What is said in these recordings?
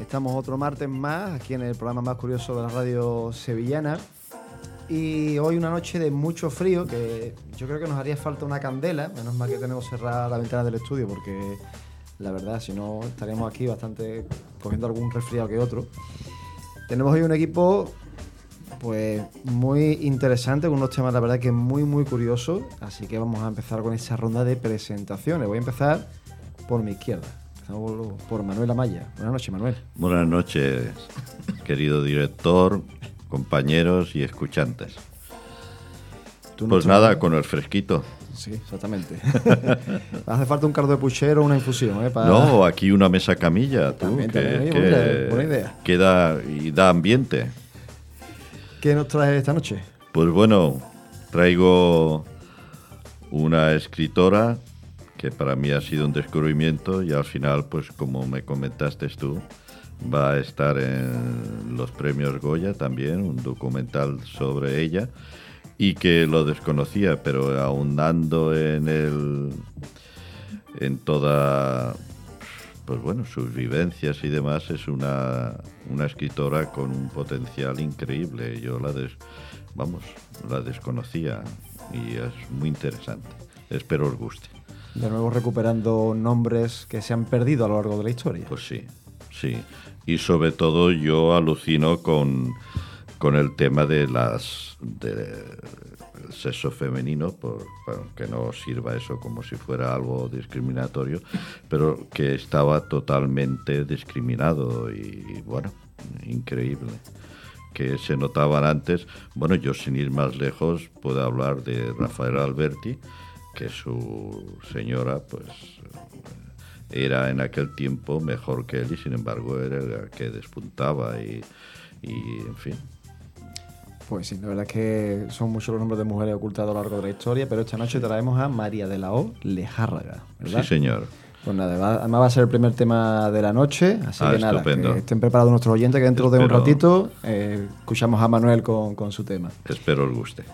Estamos otro martes más aquí en el programa más curioso de la radio sevillana. Y hoy una noche de mucho frío, que yo creo que nos haría falta una candela. Menos mal que tenemos cerrada la ventana del estudio, porque la verdad, si no, estaríamos aquí bastante cogiendo algún resfriado que otro. Tenemos hoy un equipo pues muy interesante, con unos temas la verdad que muy muy curiosos, así que vamos a empezar con esa ronda de presentaciones. Voy a empezar por mi izquierda. Por Manuel Amaya. Buenas noches, Manuel. Buenas noches, querido director, compañeros y escuchantes. Pues nada, con el fresquito. Sí, exactamente. Hace falta un cardo de puchero o una infusión, ¿eh? No, aquí una mesa camilla, tú, que, buena idea. Queda y da ambiente. ¿Qué nos traes esta noche? Pues bueno, traigo una escritora que para mí ha sido un descubrimiento y al final, pues como me comentaste tú, va a estar en los premios Goya también, un documental sobre ella y que lo desconocía, pero ahondando en el en toda pues bueno, sus vivencias y demás, es una, una escritora con un potencial increíble. Yo la des, vamos, la desconocía y es muy interesante. Espero os guste. De nuevo recuperando nombres que se han perdido a lo largo de la historia. Pues sí, sí. Y sobre todo yo alucino con, con el tema de las de sexo femenino, por, que no sirva eso como si fuera algo discriminatorio, pero que estaba totalmente discriminado y bueno, increíble que se notaban antes. Bueno, yo sin ir más lejos puedo hablar de Rafael Alberti, que su señora pues era en aquel tiempo mejor que él y sin embargo era el que despuntaba y, y en fin, pues sí, la verdad es que son muchos los nombres de mujeres ocultados a lo largo de la historia, pero esta noche traemos a María de la O Lejárraga, ¿verdad? Sí, señor. Pues nada, además va a ser el primer tema de la noche, así ah, que nada, que estén preparados nuestros oyentes que dentro de un ratito eh, escuchamos a Manuel con, su tema. Espero os guste.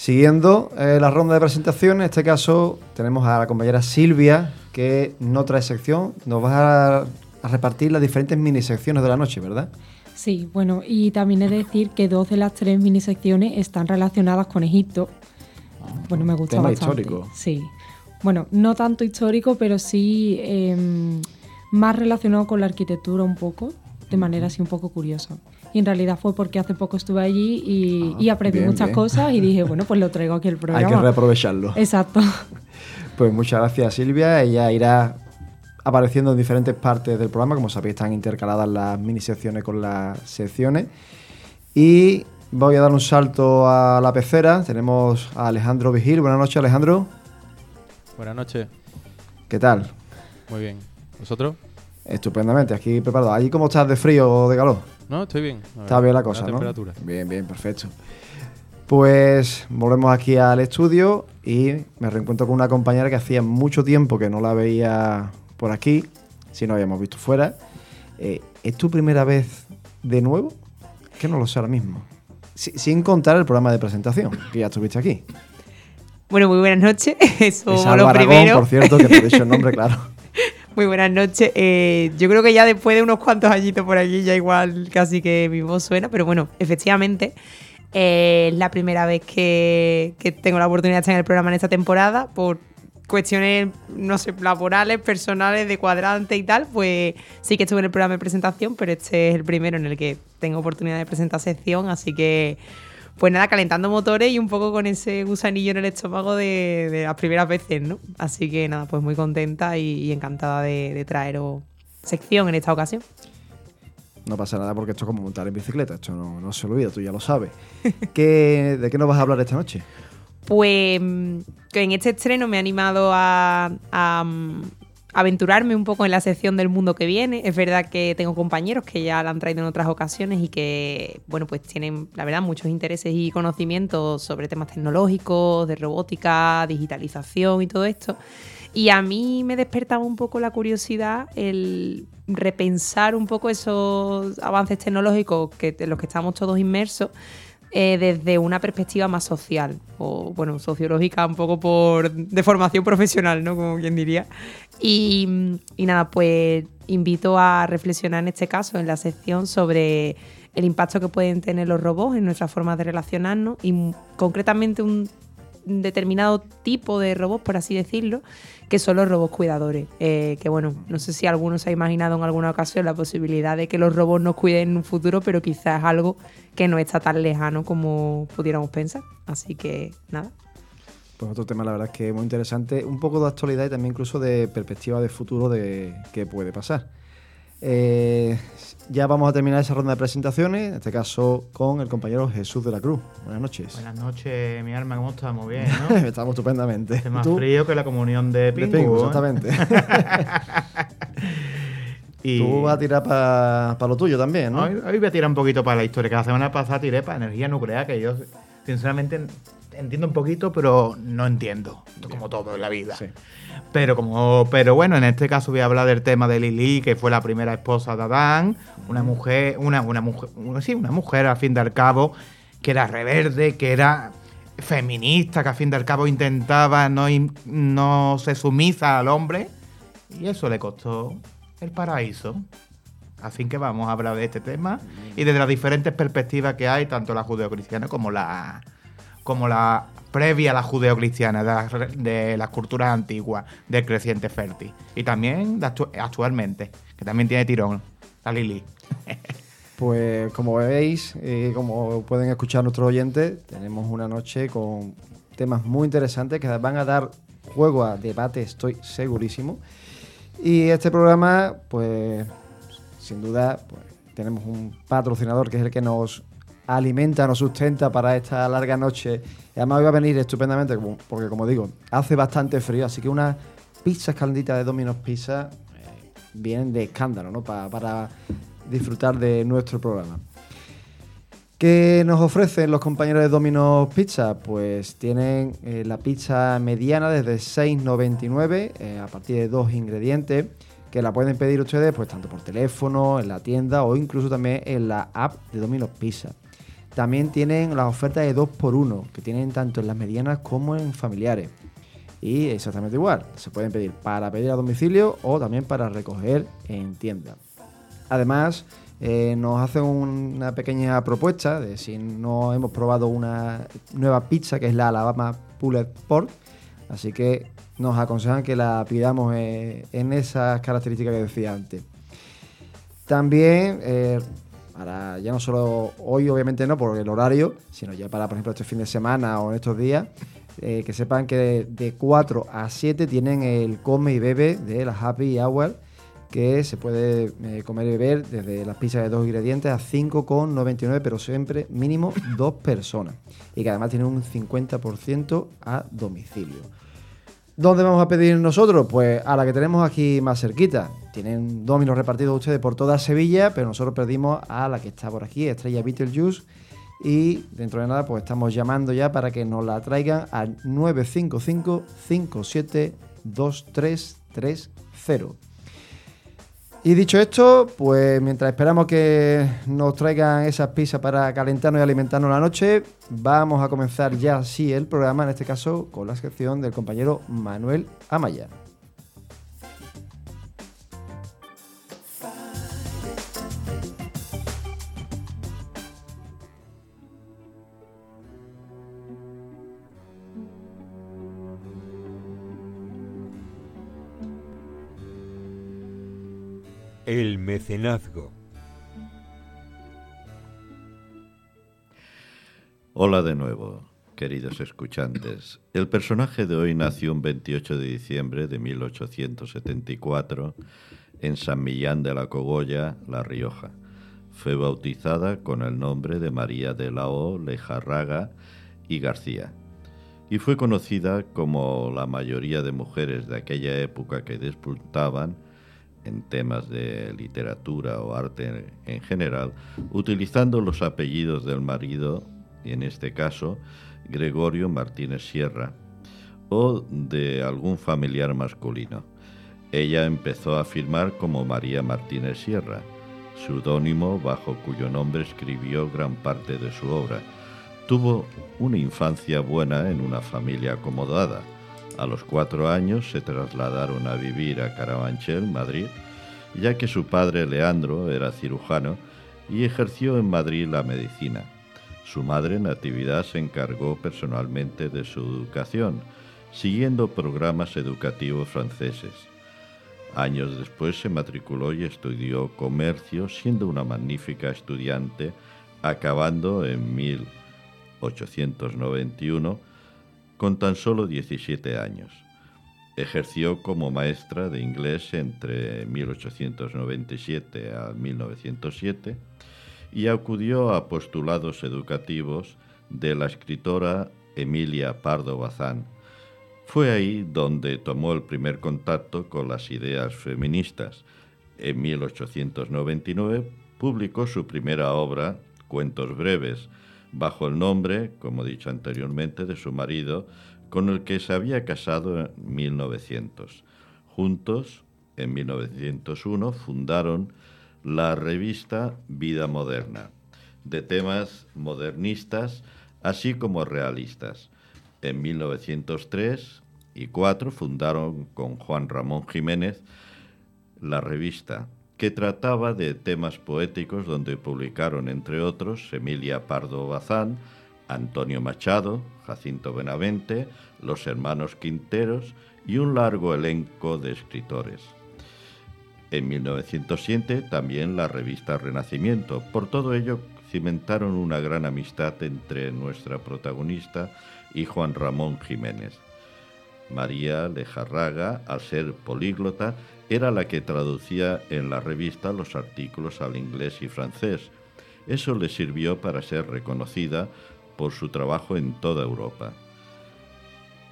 Siguiendo eh, la ronda de presentación, en este caso tenemos a la compañera Silvia, que no trae sección, nos va a, a repartir las diferentes mini secciones de la noche, ¿verdad? Sí, bueno, y también he de decir que dos de las tres minisecciones están relacionadas con Egipto. Bueno, me gusta tema bastante. histórico. Sí. Bueno, no tanto histórico, pero sí em, más relacionado con la arquitectura un poco, de manera así un poco curiosa. Y en realidad fue porque hace poco estuve allí y, ah, aprendí muchas cosas y dije, bueno, pues lo traigo aquí el programa. Hay que reaprovecharlo. Exacto. Pues muchas gracias Silvia. Ella irá apareciendo en diferentes partes del programa. Como sabéis, están intercaladas las mini secciones con las secciones. Y voy a dar un salto a la pecera. Tenemos a Alejandro Vigil. Buenas noches, Alejandro. Buenas noches. ¿Qué tal? Muy bien. ¿Vosotros? Estupendamente, aquí preparado. ¿Allí cómo estás de frío o de calor? No, estoy bien. Está bien la cosa, ¿no? temperatura. Bien, bien, perfecto. Pues volvemos aquí al estudio y me reencuentro con una compañera que hacía mucho tiempo que no la veía por aquí, si no habíamos visto fuera. Eh, ¿Es tu primera vez de nuevo? Que no lo sé ahora mismo. sin contar el programa de presentación, que ya estuviste aquí. Bueno, muy buenas noches. Eso es lo primero. por cierto, que te he dicho el nombre, claro. Muy buenas noches. Eh, yo creo que ya después de unos cuantos añitos por aquí, ya igual casi que mi voz suena, pero bueno, efectivamente, eh, es la primera vez que, que, tengo la oportunidad de estar en el programa en esta temporada, por cuestiones, no sé, laborales, personales, de cuadrante y tal, pues sí que estuve en el programa de presentación, pero este es el primero en el que tengo oportunidad de presentar sección, así que pues nada, calentando motores y un poco con ese gusanillo en el estómago de, las primeras veces, ¿no? Así que nada, pues muy contenta y, encantada de, traeros sección en esta ocasión. No pasa nada porque esto es como montar en bicicleta, esto no, no se olvida, tú ya lo sabes. ¿Qué, ¿De qué nos vas a hablar esta noche? Pues que en este estreno me ha animado a, mm, aventurarme un poco en la sección del mundo que viene. Es verdad que tengo compañeros que ya la han traído en otras ocasiones y que, bueno, pues tienen, la verdad, muchos intereses y conocimientos sobre temas tecnológicos, de robótica, digitalización y todo esto. Y a mí me despertaba un poco la curiosidad el repensar un poco esos avances tecnológicos que, en los que estamos todos inmersos eh, desde una perspectiva más social o, bueno, sociológica, un poco por de formación profesional, ¿no? Como quien diría. Y, y nada, pues invito a reflexionar en este caso, en la sección, sobre el impacto que pueden tener los robots en nuestra forma de relacionarnos y concretamente un determinado tipo de robots, por así decirlo, que son los robots cuidadores. Eh, que bueno, no sé si alguno se ha imaginado en alguna ocasión la posibilidad de que los robots nos cuiden en un futuro, pero quizás algo que no está tan lejano como pudiéramos pensar. Así que nada. Pues otro tema, la verdad es que muy interesante, un poco de actualidad y también incluso de perspectiva de futuro de qué puede pasar. Eh, ya vamos a terminar esa ronda de presentaciones, en este caso con el compañero Jesús de la Cruz. Buenas noches. Buenas noches, mi alma, ¿cómo estás? Muy bien, ¿no? Estamos estupendamente. Hace más ¿Tú? frío que la comunión de De Pingu. Pingu, ¿eh? exactamente. Y Tú vas a tirar para lo tuyo también, ¿no? hoy, hoy voy a tirar un poquito para la historia, que la semana pasada tiré para energía nuclear, que yo sinceramente en- entiendo un poquito, pero no entiendo, como todo en la vida. Sí. Pero como, pero bueno, en este caso voy a hablar del tema de Lili, que fue la primera esposa de Adán, una mujer, una, una mujer, sí, una mujer al fin y al cabo, que era reverde, que era feminista, que al fin y al cabo intentaba no, no ser sumisa al hombre, y eso le costó el paraíso. Así que vamos a hablar de este tema y desde las diferentes perspectivas que hay, tanto la judeocristiana como la como la previa a la judeocristiana, de re- de las culturas antiguas, del creciente fértil. Y también actualmente, que también tiene tirón, la Lili. Pues como veis, y como pueden escuchar nuestros oyentes, tenemos una noche con temas muy interesantes que van a dar juego a debate, estoy segurísimo. Y este programa, pues sin duda, pues, tenemos un patrocinador que es el que nos alimenta, nos sustenta para esta larga noche. Además va a venir estupendamente, porque como digo, hace bastante frío, así que unas pizzas calentitas de Domino's Pizza eh, vienen de escándalo, ¿no? Pa- para disfrutar de nuestro programa. ¿Qué nos ofrecen los compañeros de Domino's Pizza? Pues tienen eh, la pizza mediana desde 6,99 eh, a partir de dos ingredientes que la pueden pedir ustedes pues tanto por teléfono, en la tienda o incluso también en la app de Domino's Pizza. También tienen las ofertas de 2x1 que tienen tanto en las medianas como en familiares. Y exactamente igual, se pueden pedir para pedir a domicilio o también para recoger en tienda. Además, eh, nos hacen una pequeña propuesta de si no hemos probado una nueva pizza que es la Alabama Pulled Pork. Así que nos aconsejan que la pidamos eh, en esas características que decía antes. También, eh, para ya no solo hoy, obviamente no, por el horario, sino ya para, por ejemplo, este fin de semana o en estos días, eh, que sepan que de, de 4 a 7 tienen el come y bebe de la Happy Hour, que se puede eh, comer y beber desde las pizzas de dos ingredientes a 5,99, pero siempre mínimo dos personas. Y que además tienen un 50% a domicilio. ¿Dónde vamos a pedir nosotros? Pues a la que tenemos aquí más cerquita. Tienen dominos repartidos ustedes por toda Sevilla, pero nosotros pedimos a la que está por aquí, Estrella Beetlejuice. Y dentro de nada, pues estamos llamando ya para que nos la traigan al 955 57 2330. Y dicho esto, pues mientras esperamos que nos traigan esas pizzas para calentarnos y alimentarnos la noche, vamos a comenzar ya sí el programa, en este caso con la sección del compañero Manuel Amaya. El mecenazgo. Hola de nuevo, queridos escuchantes. El personaje de hoy nació un 28 de diciembre de 1874 en San Millán de la Cogolla, La Rioja. Fue bautizada con el nombre de María de la O. Lejarraga y García y fue conocida como la mayoría de mujeres de aquella época que despuntaban en temas de literatura o arte en general, utilizando los apellidos del marido, en este caso Gregorio Martínez Sierra, o de algún familiar masculino. Ella empezó a firmar como María Martínez Sierra, seudónimo bajo cuyo nombre escribió gran parte de su obra. Tuvo una infancia buena en una familia acomodada. A los cuatro años se trasladaron a vivir a Carabanchel, Madrid, ya que su padre Leandro era cirujano y ejerció en Madrid la medicina. Su madre Natividad se encargó personalmente de su educación, siguiendo programas educativos franceses. Años después se matriculó y estudió comercio, siendo una magnífica estudiante, acabando en 1891 con tan solo 17 años. Ejerció como maestra de inglés entre 1897 a 1907 y acudió a postulados educativos de la escritora Emilia Pardo Bazán. Fue ahí donde tomó el primer contacto con las ideas feministas. En 1899 publicó su primera obra, Cuentos breves, bajo el nombre, como dicho anteriormente, de su marido, con el que se había casado en 1900. Juntos, en 1901, fundaron la revista Vida Moderna, de temas modernistas así como realistas. En 1903 y 4 fundaron con Juan Ramón Jiménez la revista, que trataba de temas poéticos donde publicaron, entre otros, Emilia Pardo Bazán, Antonio Machado, Jacinto Benavente, los hermanos Quinteros y un largo elenco de escritores. En 1907 también la revista Renacimiento. Por todo ello cimentaron una gran amistad entre nuestra protagonista y Juan Ramón Jiménez. María Lejarraga, al ser políglota, era la que traducía en la revista los artículos al inglés y francés. Eso le sirvió para ser reconocida por su trabajo en toda Europa.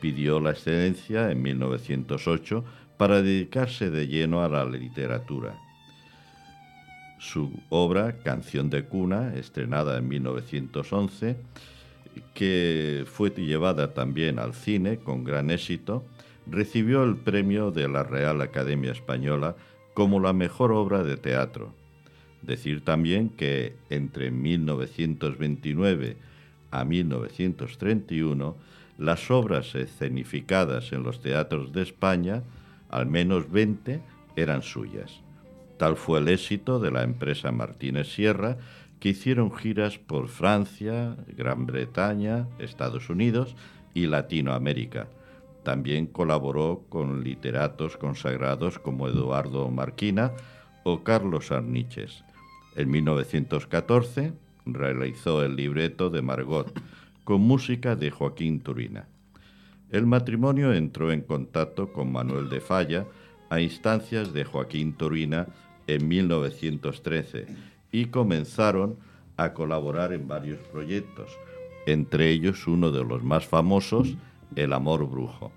Pidió la excelencia en 1908 para dedicarse de lleno a la literatura. Su obra, Canción de Cuna, estrenada en 1911, que fue llevada también al cine con gran éxito, recibió el premio de la Real Academia Española como la mejor obra de teatro. Decir también que entre 1929 a 1931 las obras escenificadas en los teatros de España al menos 20 eran suyas. Tal fue el éxito de la empresa Martínez Sierra, que hicieron giras por Francia, Gran Bretaña, Estados Unidos y Latinoamérica. También colaboró con literatos consagrados como Eduardo Marquina o Carlos Arniches. En 1914 realizó el libreto de Margot, con música de Joaquín Turina. El matrimonio entró en contacto con Manuel de Falla a instancias de Joaquín Turina en 1913 y comenzaron a colaborar en varios proyectos, entre ellos uno de los más famosos, El Amor Brujo,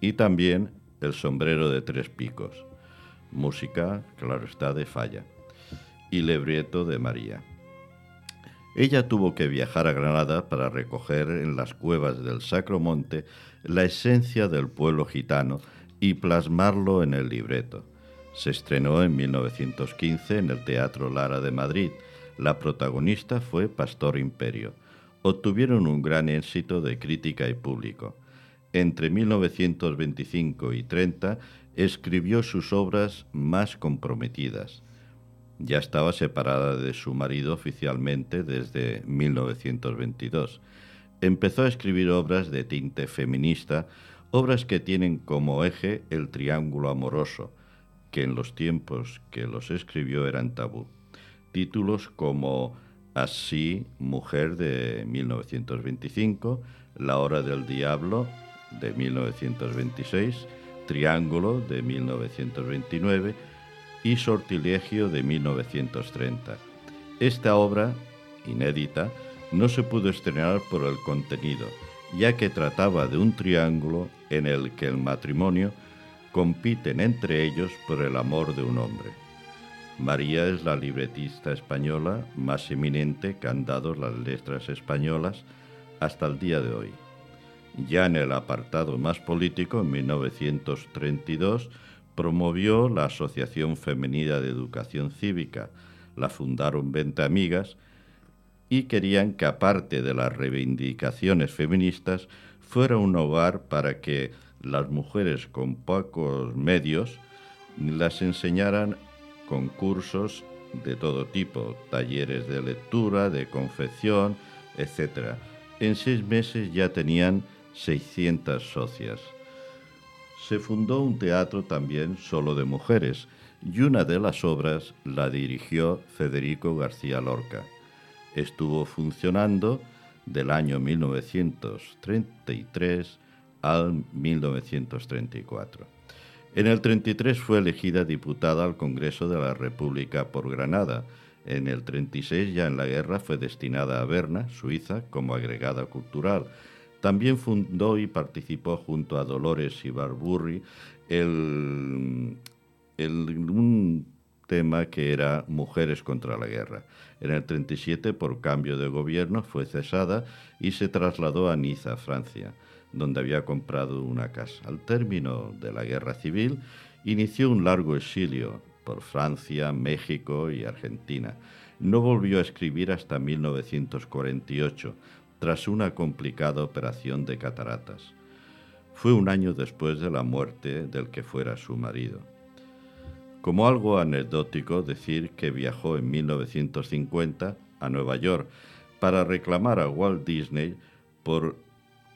y también El Sombrero de Tres Picos, música, claro de Falla, y Lebrieto de María. Ella tuvo que viajar a Granada para recoger en las cuevas del Sacro Monte la esencia del pueblo gitano y plasmarlo en el libreto. Se estrenó en 1915 en el Teatro Lara de Madrid. La protagonista fue Pastor Imperio. Obtuvieron un gran éxito de crítica y público. Entre 1925 y 30 escribió sus obras más comprometidas. Ya estaba separada de su marido oficialmente desde 1922. Empezó a escribir obras de tinte feminista, obras que tienen como eje el triángulo amoroso, que en los tiempos que los escribió eran tabú. Títulos como Así, Mujer de 1925, La Hora del Diablo de 1926, Triángulo de 1929, y Sortilegio de 1930. Esta obra, inédita, no se pudo estrenar por el contenido, ya que trataba de un triángulo en el que el matrimonio compiten entre ellos por el amor de un hombre. María es la libretista española más eminente que han dado las letras españolas hasta el día de hoy. Ya en el apartado más político, en 1932, promovió la Asociación Femenina de Educación Cívica. La fundaron 20 amigas y querían que aparte de las reivindicaciones feministas fuera un hogar para que las mujeres con pocos medios las enseñaran concursos de todo tipo, talleres de lectura, de confección, etc. En seis meses ya tenían 600 socias. Se fundó un teatro también solo de mujeres y una de las obras la dirigió Federico García Lorca. Estuvo funcionando del año 1933 al 1934. En el 33 fue elegida diputada al Congreso de la República por Granada. En el 36, ya en la guerra, fue destinada a Berna, Suiza, como agregada cultural. También fundó y participó junto a Dolores Ibarburri el, el, un tema que era Mujeres contra la Guerra. En el 37, por cambio de gobierno, fue cesada y se trasladó a Niza, Francia donde había comprado una casa. Al término de la guerra civil, inició un largo exilio por Francia, México y Argentina. No volvió a escribir hasta 1948, tras una complicada operación de cataratas. Fue un año después de la muerte del que fuera su marido. Como algo anecdótico decir que viajó en 1950 a Nueva York para reclamar a Walt Disney por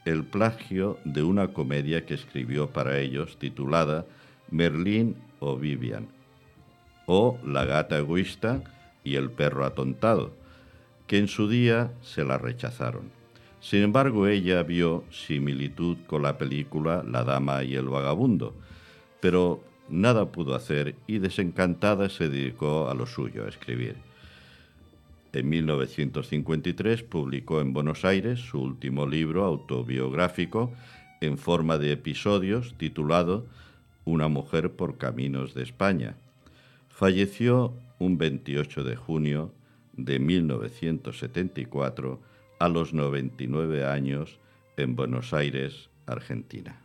el plagio de una comedia que escribió para ellos titulada Merlín o Vivian, o La gata egoísta y el perro atontado, que en su día se la rechazaron. Sin embargo, ella vio similitud con la película La dama y el vagabundo, pero nada pudo hacer y desencantada se dedicó a lo suyo, a escribir. En 1953 publicó en Buenos Aires su último libro autobiográfico en forma de episodios titulado Una mujer por caminos de España. Falleció un 28 de junio de 1974 a los 99 años en Buenos Aires, Argentina.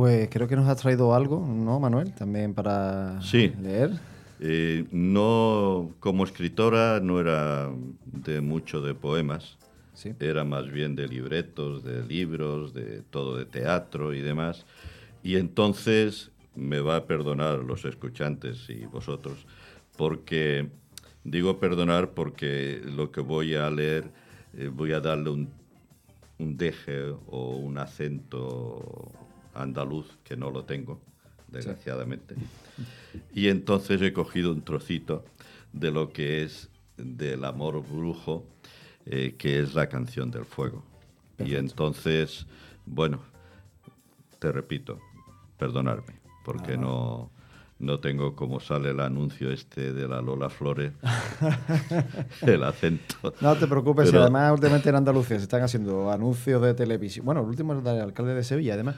Pues creo que nos has traído algo, ¿no, Manuel? También para Sí. leer. Eh, no, como escritora no era de mucho de poemas, Sí. era más bien de libretos, de libros, de todo de teatro y demás. Y entonces me va a perdonar los escuchantes y vosotros, porque digo perdonar porque lo que voy a leer eh, voy a darle un, un deje o un acento andaluz que no lo tengo, desgraciadamente. Y entonces he cogido un trocito de lo que es del amor brujo, eh, que es la canción del fuego. Y entonces, bueno, te repito, perdonarme, porque no, no tengo como sale el anuncio este de la Lola Flores, el acento. No te preocupes, y además últimamente en Andalucía se están haciendo anuncios de televisión. Bueno, el último es el del alcalde de Sevilla, además.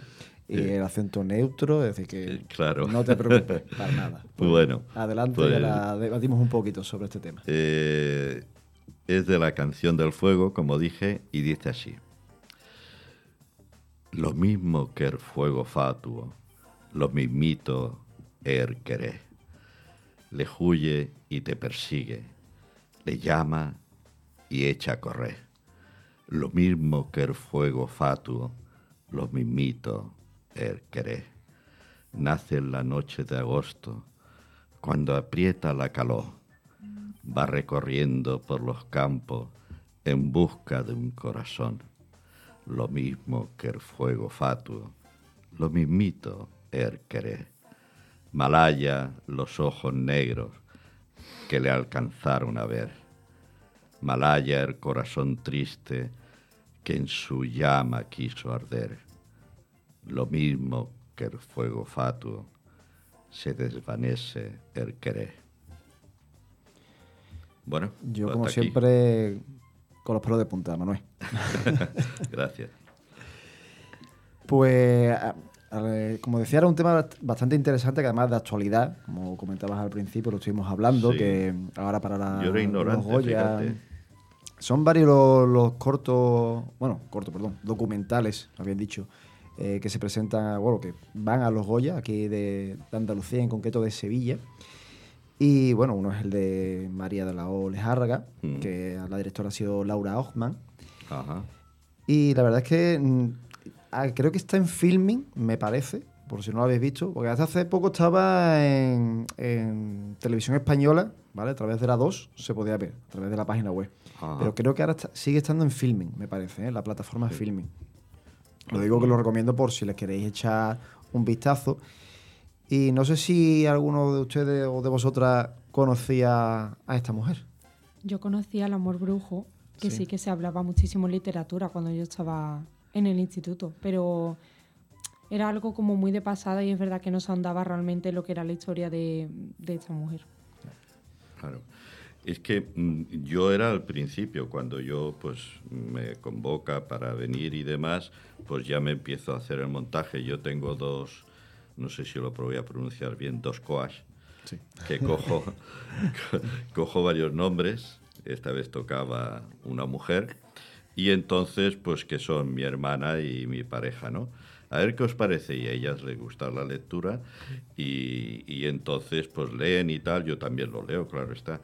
Y Eh, el acento neutro, es decir que eh, claro. no te preocupes, para nada. Bueno, Adelante, pues- debatimos un poquito sobre este tema. Eh, es de la canción del fuego, como dije, y dice así. Lo mismo que el fuego fatuo, lo mismito er queré. Le huye y te persigue, le llama y echa a correr. Lo mismo que el fuego fatuo, lo mismito er queré. Nace en la noche de agosto, cuando aprieta la calor va recorriendo por los campos en busca de un corazón, lo mismo que el fuego fatuo, lo mismito el querer. Malaya los ojos negros que le alcanzaron a ver. Malaya el corazón triste que en su llama quiso arder. Lo mismo que el fuego fatuo se desvanece el querer. Bueno, Yo, como aquí. siempre, con los pelos de punta, Manuel. Gracias. Pues como decía, era un tema bast- bastante interesante que además de actualidad, como comentabas al principio, lo estuvimos hablando, Sí. que ahora para la, Yo era ignorante, los Goya, son varios los, los cortos, bueno, cortos, perdón, documentales, habían dicho, eh, que se presentan, bueno, que van a los Goya, aquí de, de Andalucía, en concreto de Sevilla. Y bueno, uno es el de María de la O. Lejárraga, Mm. que la directora ha sido Laura Ochman. Ajá. Y la verdad es que mm, ah, creo que está en filming, me parece, por si no lo habéis visto, porque hasta hace poco estaba en, en televisión española, ¿vale? A través de la 2 se podía ver, a través de la página web. Ajá. Pero creo que ahora está- sigue estando en filming, me parece, ¿eh? la plataforma filming. Lo digo que lo recomiendo por si les queréis echar un vistazo. Y no sé si alguno de ustedes o de vosotras conocía a esta mujer. Yo conocía el amor brujo, que Sí. sí. que se hablaba muchísimo en literatura cuando yo estaba en el instituto, pero era algo como muy de pasada y es verdad que no se ahondaba realmente en lo que era la historia de, de esta mujer. Claro. Es que mm, yo era al principio, cuando yo pues me convoca para venir y demás, pues ya me empiezo a hacer el montaje. Yo tengo dos, no sé si lo voy a pronunciar bien, dos coas, que cojo, cojo varios nombres. Esta vez tocaba una mujer. Y entonces, pues que son mi hermana y mi pareja, ¿no? A ver qué os parece. Y a ellas les gusta la lectura y, y entonces pues leen y tal. Yo también lo leo, claro está.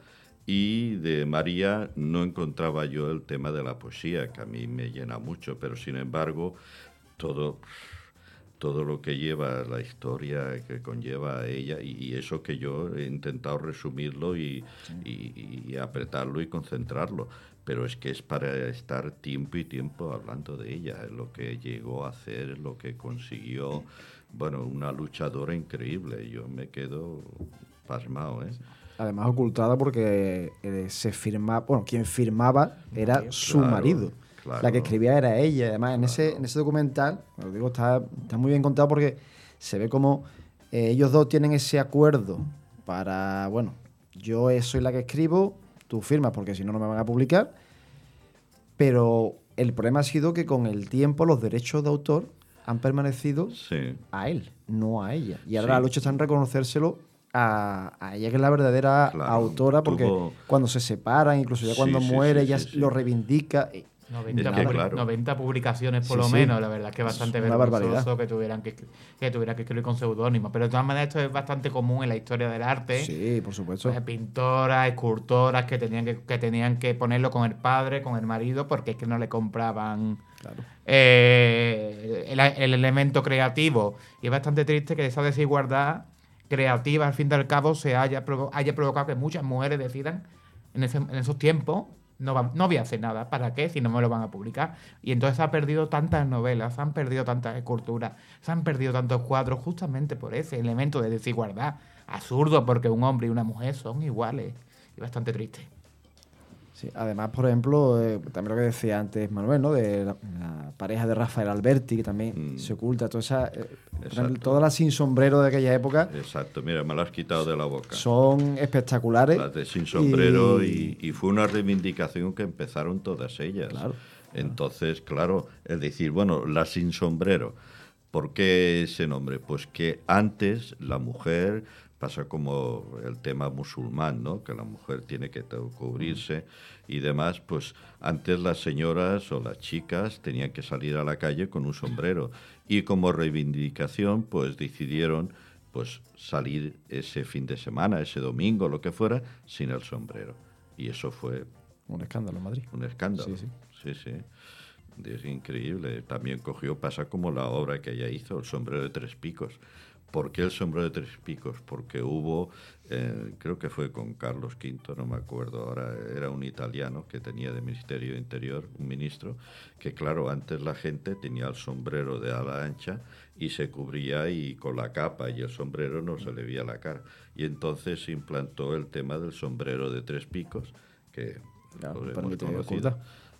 Y de María no encontraba yo el tema de la poesía, que a mí me llena mucho, pero sin embargo, todo, todo lo que lleva la historia que conlleva a ella y, eso que yo he intentado resumirlo y apretarlo y concentrarlo. Pero es que es para estar tiempo y tiempo hablando de ella, lo que llegó a hacer, lo que consiguió. Bueno, una luchadora increíble. Yo me quedo pasmado, ¿eh? Además ocultada porque eh, se firmaba, bueno, quien firmaba era su marido. claro. La que escribía era ella. Además, en ese, en ese documental, lo digo, está, está muy bien contado porque se ve como eh, ellos dos tienen ese acuerdo para, bueno, yo eh, soy la que escribo, tú firmas porque si no, no me van a publicar. Pero el problema ha sido que con el tiempo los derechos de autor han permanecido Sí. a él, no a ella. Y ahora Sí. la lucha está en reconocérselo a, a ella, que es la verdadera Claro, autora, porque tuvo- cuando se separan, incluso ya cuando sí, muere, sí, ella sí, sí. lo reivindica. Y 90, Es que, claro. 90 publicaciones por Sí, lo sí. menos, la verdad es que es Es bastante vergonzoso que tuvieran que, que tuvieran que escribir con seudónimo. Pero de todas maneras esto es bastante común en la historia del arte. Sí, por supuesto. Pues, pintoras, escultoras que tenían que, que tenían que ponerlo con el padre, con el marido, porque es que no le compraban Claro. eh, el, el elemento creativo. Y es bastante triste que esa desigualdad creativa, al fin y al cabo, se haya, provo- haya provocado que muchas mujeres decidan en, ese- en esos tiempos. No, va- no voy a hacer nada, ¿para qué? Si no me lo van a publicar. Y entonces han perdido tantas novelas, se han perdido tantas esculturas, se han perdido tantos cuadros justamente por ese elemento de desigualdad. Absurdo, porque un hombre y una mujer son iguales. Y bastante triste. Sí, Además, por ejemplo, eh, también lo que decía antes Manuel, ¿no? De la, la pareja de Rafael Alberti, que también Mm. se oculta. Toda esa, eh, todas las sin sombrero de aquella época Exacto, mira, me lo has quitado de la boca. son espectaculares. Las de sin sombrero Y- y, y fue una reivindicación que empezaron todas ellas. Claro, Entonces, claro, es decir, bueno, la sin sombrero. ¿Por qué ese nombre? Pues que antes la mujer pasa como el tema musulmán, ¿no? Que la mujer tiene que cubrirse y demás, pues antes las señoras o las chicas tenían que salir a la calle con un sombrero y como reivindicación pues decidieron pues salir ese fin de semana, ese domingo, lo que fuera, sin el sombrero. Y eso fue Un escándalo en Madrid. un escándalo. Sí, Sí, sí. Es increíble. También cogió, pasa como la obra que ella hizo, El sombrero de tres picos. ¿Por qué el sombrero de tres picos? Porque hubo, eh, creo que fue con Carlos V, no me acuerdo ahora, era un italiano que tenía de Ministerio de Interior, un ministro, que claro, antes la gente tenía el sombrero de ala ancha y se cubría y con la capa y el sombrero no se le veía la cara. Y entonces se implantó el tema del sombrero de tres picos, que Claro, lo hemos conocido.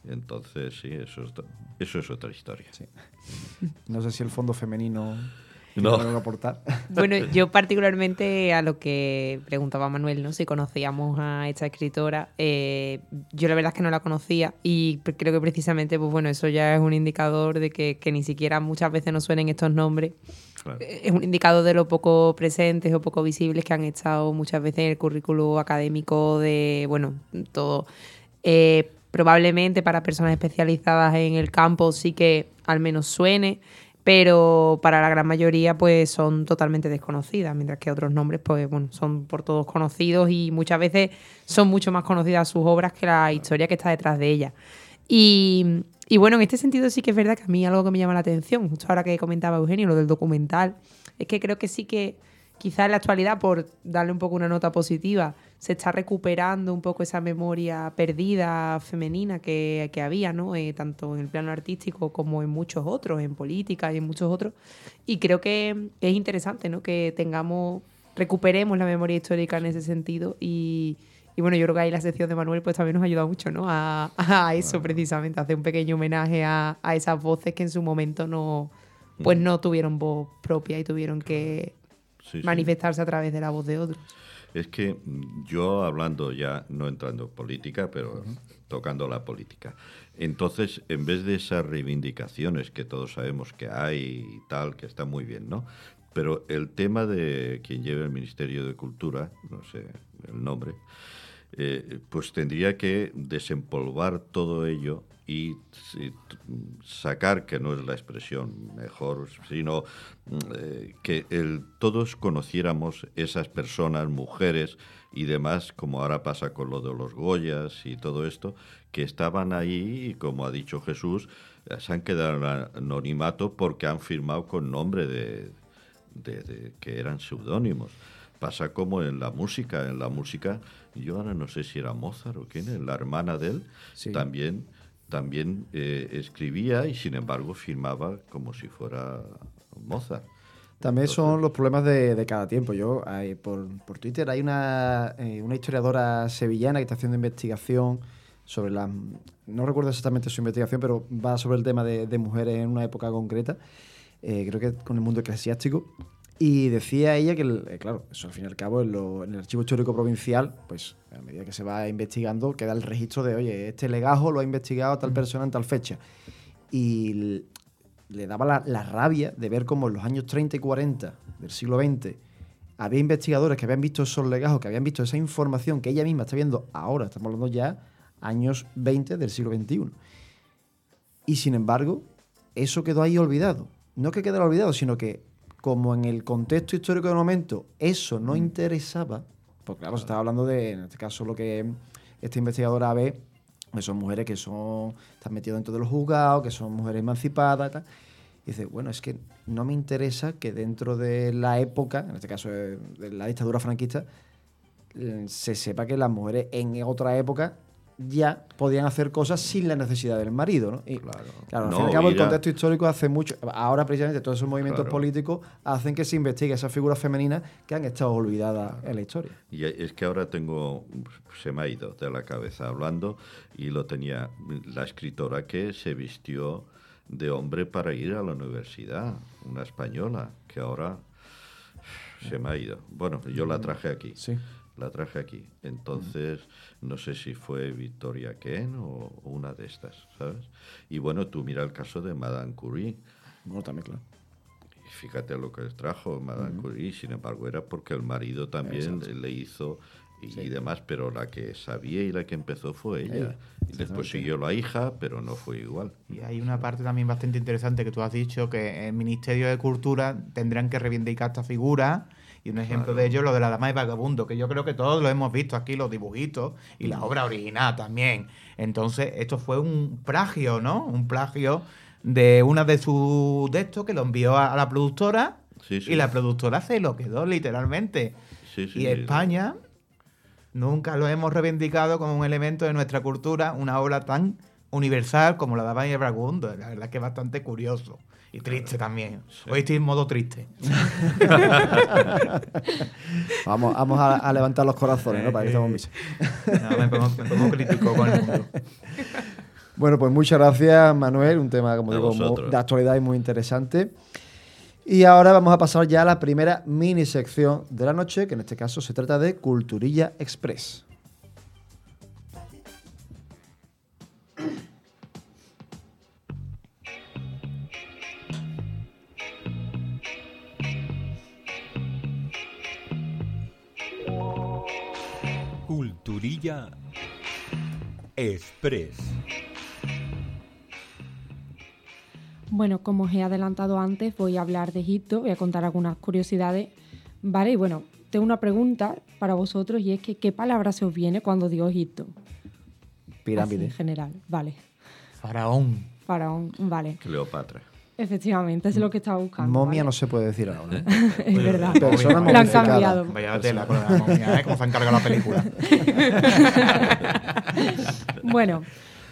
Entonces, sí, eso es, eso es otra historia. Sí. No sé si el fondo femenino No. aportar. Bueno, yo particularmente a lo que preguntaba Manuel, ¿no? Si conocíamos a esta escritora, eh, yo la verdad es que no la conocía y creo que precisamente, pues bueno, eso ya es un indicador de que, que ni siquiera muchas veces nos suenen estos nombres Claro. es un indicador de lo poco presentes o poco visibles que han estado muchas veces en el currículo académico de, bueno, todo. Eh, probablemente para personas especializadas en el campo sí que al menos suene, pero para la gran mayoría pues son totalmente desconocidas, mientras que otros nombres pues bueno, son por todos conocidos y muchas veces son mucho más conocidas sus obras que la historia que está detrás de ellas. Y, y bueno, en este sentido sí que es verdad que a mí algo que me llama la atención, justo ahora que comentaba Eugenio, lo del documental, es que creo que sí que quizás en la actualidad, por darle un poco una nota positiva, se está recuperando un poco esa memoria perdida femenina que, que había, ¿no? Eh, tanto en el plano artístico como en muchos otros, en política y en muchos otros. Y creo que es interesante, ¿no? Que tengamos, recuperemos la memoria histórica en ese sentido y, y bueno, yo creo que ahí la sección de Manuel pues también nos ha ayudado mucho, ¿no? A, a eso precisamente, a hacer un pequeño homenaje a, a esas voces que en su momento no, pues no tuvieron voz propia y tuvieron que Sí, sí. manifestarse a través de la voz de otros. Es que mm, yo hablando ya, no entrando en política, pero tocando la política. Entonces, en vez de esas reivindicaciones que todos sabemos que hay y tal, que está muy bien, ¿no? Pero el tema de quien lleve el Ministerio de Cultura, no sé el nombre, eh, pues tendría que desempolvar todo ello y si- sacar, que no es la expresión mejor, sino mm, eh, que el, todos conociéramos esas personas, mujeres y demás, como ahora pasa con lo de los Goyas y todo esto, que estaban ahí y como ha dicho Jesús, eh, se han quedado en anonimato porque han firmado con nombre de, de- de- que eran seudónimos. Pasa como en la música, en la música, yo ahora no sé si era Mozart o quién, la hermana de él, Sí. también, también eh, escribía y sin embargo firmaba como si fuera Mozart. También son los problemas de, de cada tiempo. Yo hay- por, por Twitter hay una, eh, una historiadora sevillana que está haciendo investigación sobre las... No recuerdo exactamente su investigación, pero va sobre el tema de, de mujeres en una época concreta, eh, creo que con el mundo eclesiástico. Y decía ella que, el- eh, claro, eso al fin y al cabo en, lo- en el archivo histórico provincial, pues a medida que se va investigando, queda el registro de, oye, este legajo lo ha investigado tal persona en tal fecha. Y le daba la, la rabia de ver cómo en los años 30 y 40 del siglo XX había investigadores que habían visto esos legajos, que habían visto esa información que ella misma está viendo ahora, estamos hablando ya años 20 del siglo XXI. Y sin embargo, eso quedó ahí olvidado. No que quedara olvidado, sino que como en el contexto histórico del momento eso no interesaba, porque claro, se estaba hablando de, en este caso, lo que esta investigadora ve, que son mujeres que son, están metidas dentro de los juzgados, que son mujeres emancipadas y tal. Y dice, bueno, es que no me interesa que dentro de la época, en este caso de, de la dictadura franquista, eh, se sepa que las mujeres en otra época ya podían hacer cosas sin la necesidad del marido, ¿no? Y, Claro. Claro, al No, fin y al cabo, el contexto histórico hace mucho. Ahora, precisamente, todos esos movimientos Claro. políticos hacen que se investigue esas figuras femeninas que han estado olvidadas en la historia. Y es que ahora tengo, se me ha ido de la cabeza hablando y lo tenía la escritora que se vistió de hombre para ir a la universidad, una española, que ahora se me ha ido. Bueno, yo la traje aquí. Sí. La traje aquí. Entonces, no sé si fue Victoria Ken o, o una de estas, ¿sabes? Y bueno, tú mira el caso de Madame Curie. Bueno, también, claro. Y fíjate lo que trajo Madame Curie, sin embargo, era porque el marido también le hizo y, y demás, pero la que sabía y la que empezó fue ella. Ella, y después siguió la hija, pero no fue igual. Y hay una parte también bastante interesante que tú has dicho, que el Ministerio de Cultura tendrán que reivindicar esta figura. Y un ejemplo de ello, lo de la Dama de Vagabundo, que yo creo que todos lo hemos visto aquí, los dibujitos y la obra original también. Entonces, esto fue un plagio, ¿no? Un plagio de una de sus de estos que lo envió a, la productora Sí, sí. y la productora se lo quedó literalmente. Sí, y España nunca lo hemos reivindicado como un elemento de nuestra cultura, una obra tan universal como la Dama de Vagabundo. La verdad que es bastante curioso. Y triste también. Hoy estoy en modo triste. Vamos, vamos a, a levantar los corazones, ¿no? Para que estemos misas. No, me, pongo, me pongo crítico con el mundo. Bueno, pues muchas gracias, Manuel. Un tema, como A digo, de actualidad y muy interesante. Y ahora vamos a pasar ya a la primera mini sección de la noche, que en este caso se trata de Culturilla Express. Culturilla Express. Bueno, como os he adelantado antes, voy a hablar de Egipto, voy a contar algunas curiosidades, ¿vale? Y bueno, tengo una pregunta para vosotros y es que ¿qué palabra se os viene cuando digo Egipto? Así, Pirámide. en general, vale. Faraón. Faraón, vale. Cleopatra. Efectivamente, es lo que estaba buscando. Momia ¿vale? no se puede decir ahora. es verdad. Persona Lo han cambiado. Vaya tela con la momia, ¿eh? Cómo se ha encargado la película. Bueno,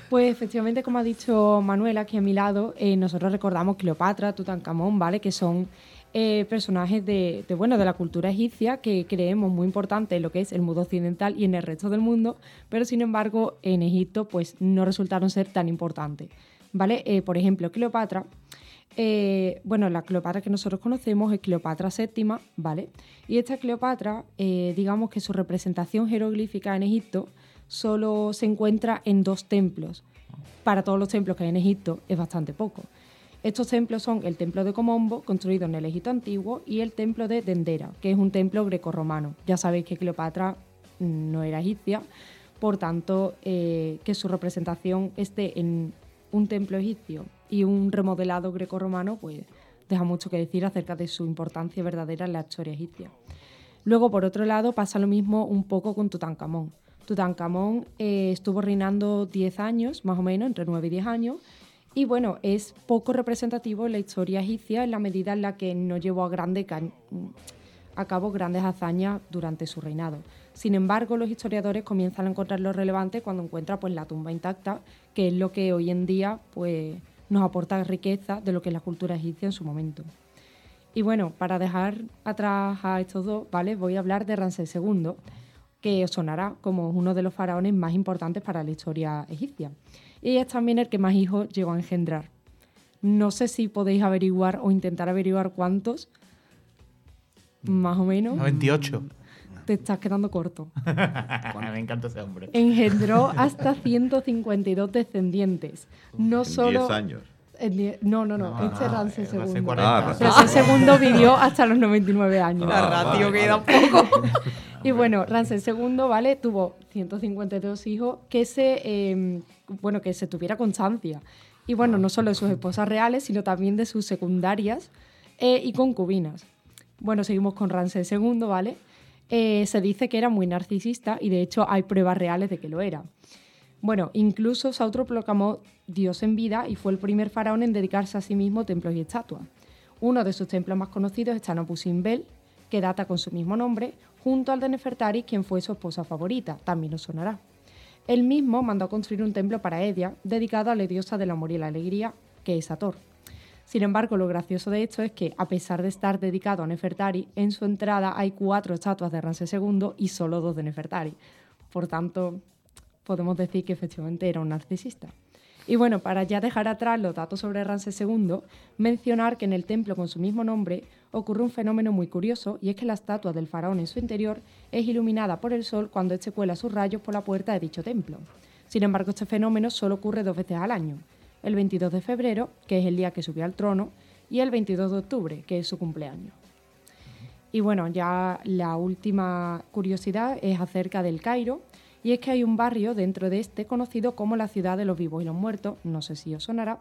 pues efectivamente, como ha dicho Manuela, aquí a mi lado, eh, nosotros recordamos Cleopatra, Tutankamón, ¿vale? Que son eh, personajes de, de, bueno, de la cultura egipcia que creemos muy importantes en lo que es el mundo occidental y en el resto del mundo, pero sin embargo en Egipto pues no resultaron ser tan importantes, ¿vale? Eh, por ejemplo, Cleopatra, eh, bueno, la Cleopatra que nosotros conocemos es Cleopatra VII, ¿vale? Y esta Cleopatra, eh, digamos que su representación jeroglífica en Egipto solo se encuentra en dos templos. Para todos los templos que hay en Egipto es bastante poco. Estos templos son el templo de Comombo, construido en el Egipto antiguo, y el templo de Dendera, que es un templo grecorromano. Ya sabéis que Cleopatra mm, no era egipcia, por tanto, eh, que su representación esté en un templo egipcio y un remodelado grecorromano, pues deja mucho que decir acerca de su importancia verdadera en la historia egipcia. Luego, por otro lado, pasa lo mismo un poco con Tutankamón. Tutankamón eh, estuvo reinando 10 años, más o menos, entre 9 y 10 años, y bueno, es poco representativo en la historia egipcia en la medida en la que no llevó a, grande a cabo grandes hazañas durante su reinado. Sin embargo, los historiadores comienzan a encontrarlo relevante cuando encuentran pues, la tumba intacta, que es lo que hoy en día pues, nos aporta riqueza de lo que es la cultura egipcia en su momento. Y bueno, para dejar atrás a estos dos, ¿vale? Voy a hablar de Ramsés II, que sonará como uno de los faraones más importantes para la historia egipcia. Y es también el que más hijos llegó a engendrar. No sé si podéis averiguar o intentar averiguar cuántos, más o menos. 98. Te estás quedando corto. Me encanta ese hombre. Engendró hasta 152 descendientes. No En solo... 10 años. No, no, no. este es Ramsés Ramsés II. 40. Ah. Ramsés II vivió hasta los 99 años. La Ah, ratio vale, queda vale. poco. Y bueno, Ramsés II, ¿vale? Tuvo 152 hijos que se, eh, bueno, que se tuviera constancia. Y bueno, no solo de sus esposas reales, sino también de sus secundarias eh, y concubinas. Bueno, seguimos con Ramsés II, ¿vale? Eh, se dice que era muy narcisista y de hecho hay pruebas reales de que lo era. Bueno, incluso se autoproclamó Dios en vida y fue el primer faraón en dedicarse a sí mismo templos y estatuas. Uno de sus templos más conocidos está en Apusimbel, que data con su mismo nombre, junto al de Nefertari, quien fue su esposa favorita, también os sonará. Él mismo mandó a construir un templo para Edia, dedicado a la diosa del amor y la alegría, que es Ator. Sin embargo, lo gracioso de esto es que, a pesar de estar dedicado a Nefertari, en su entrada hay cuatro estatuas de Ramsés II y solo dos de Nefertari. Por tanto, podemos decir que efectivamente era un narcisista. Y bueno, para ya dejar atrás los datos sobre Ramsés II, mencionar que en el templo con su mismo nombre ocurre un fenómeno muy curioso y es que la estatua del faraón en su interior es iluminada por el sol cuando éste cuela sus rayos por la puerta de dicho templo. Sin embargo, este fenómeno solo ocurre dos veces al año, el 22 de febrero, que es el día que subió al trono, y el 22 de octubre, que es su cumpleaños. Y bueno, ya la última curiosidad es acerca del Cairo, y es que hay un barrio dentro de este conocido como la ciudad de los vivos y los muertos, no sé si os sonará,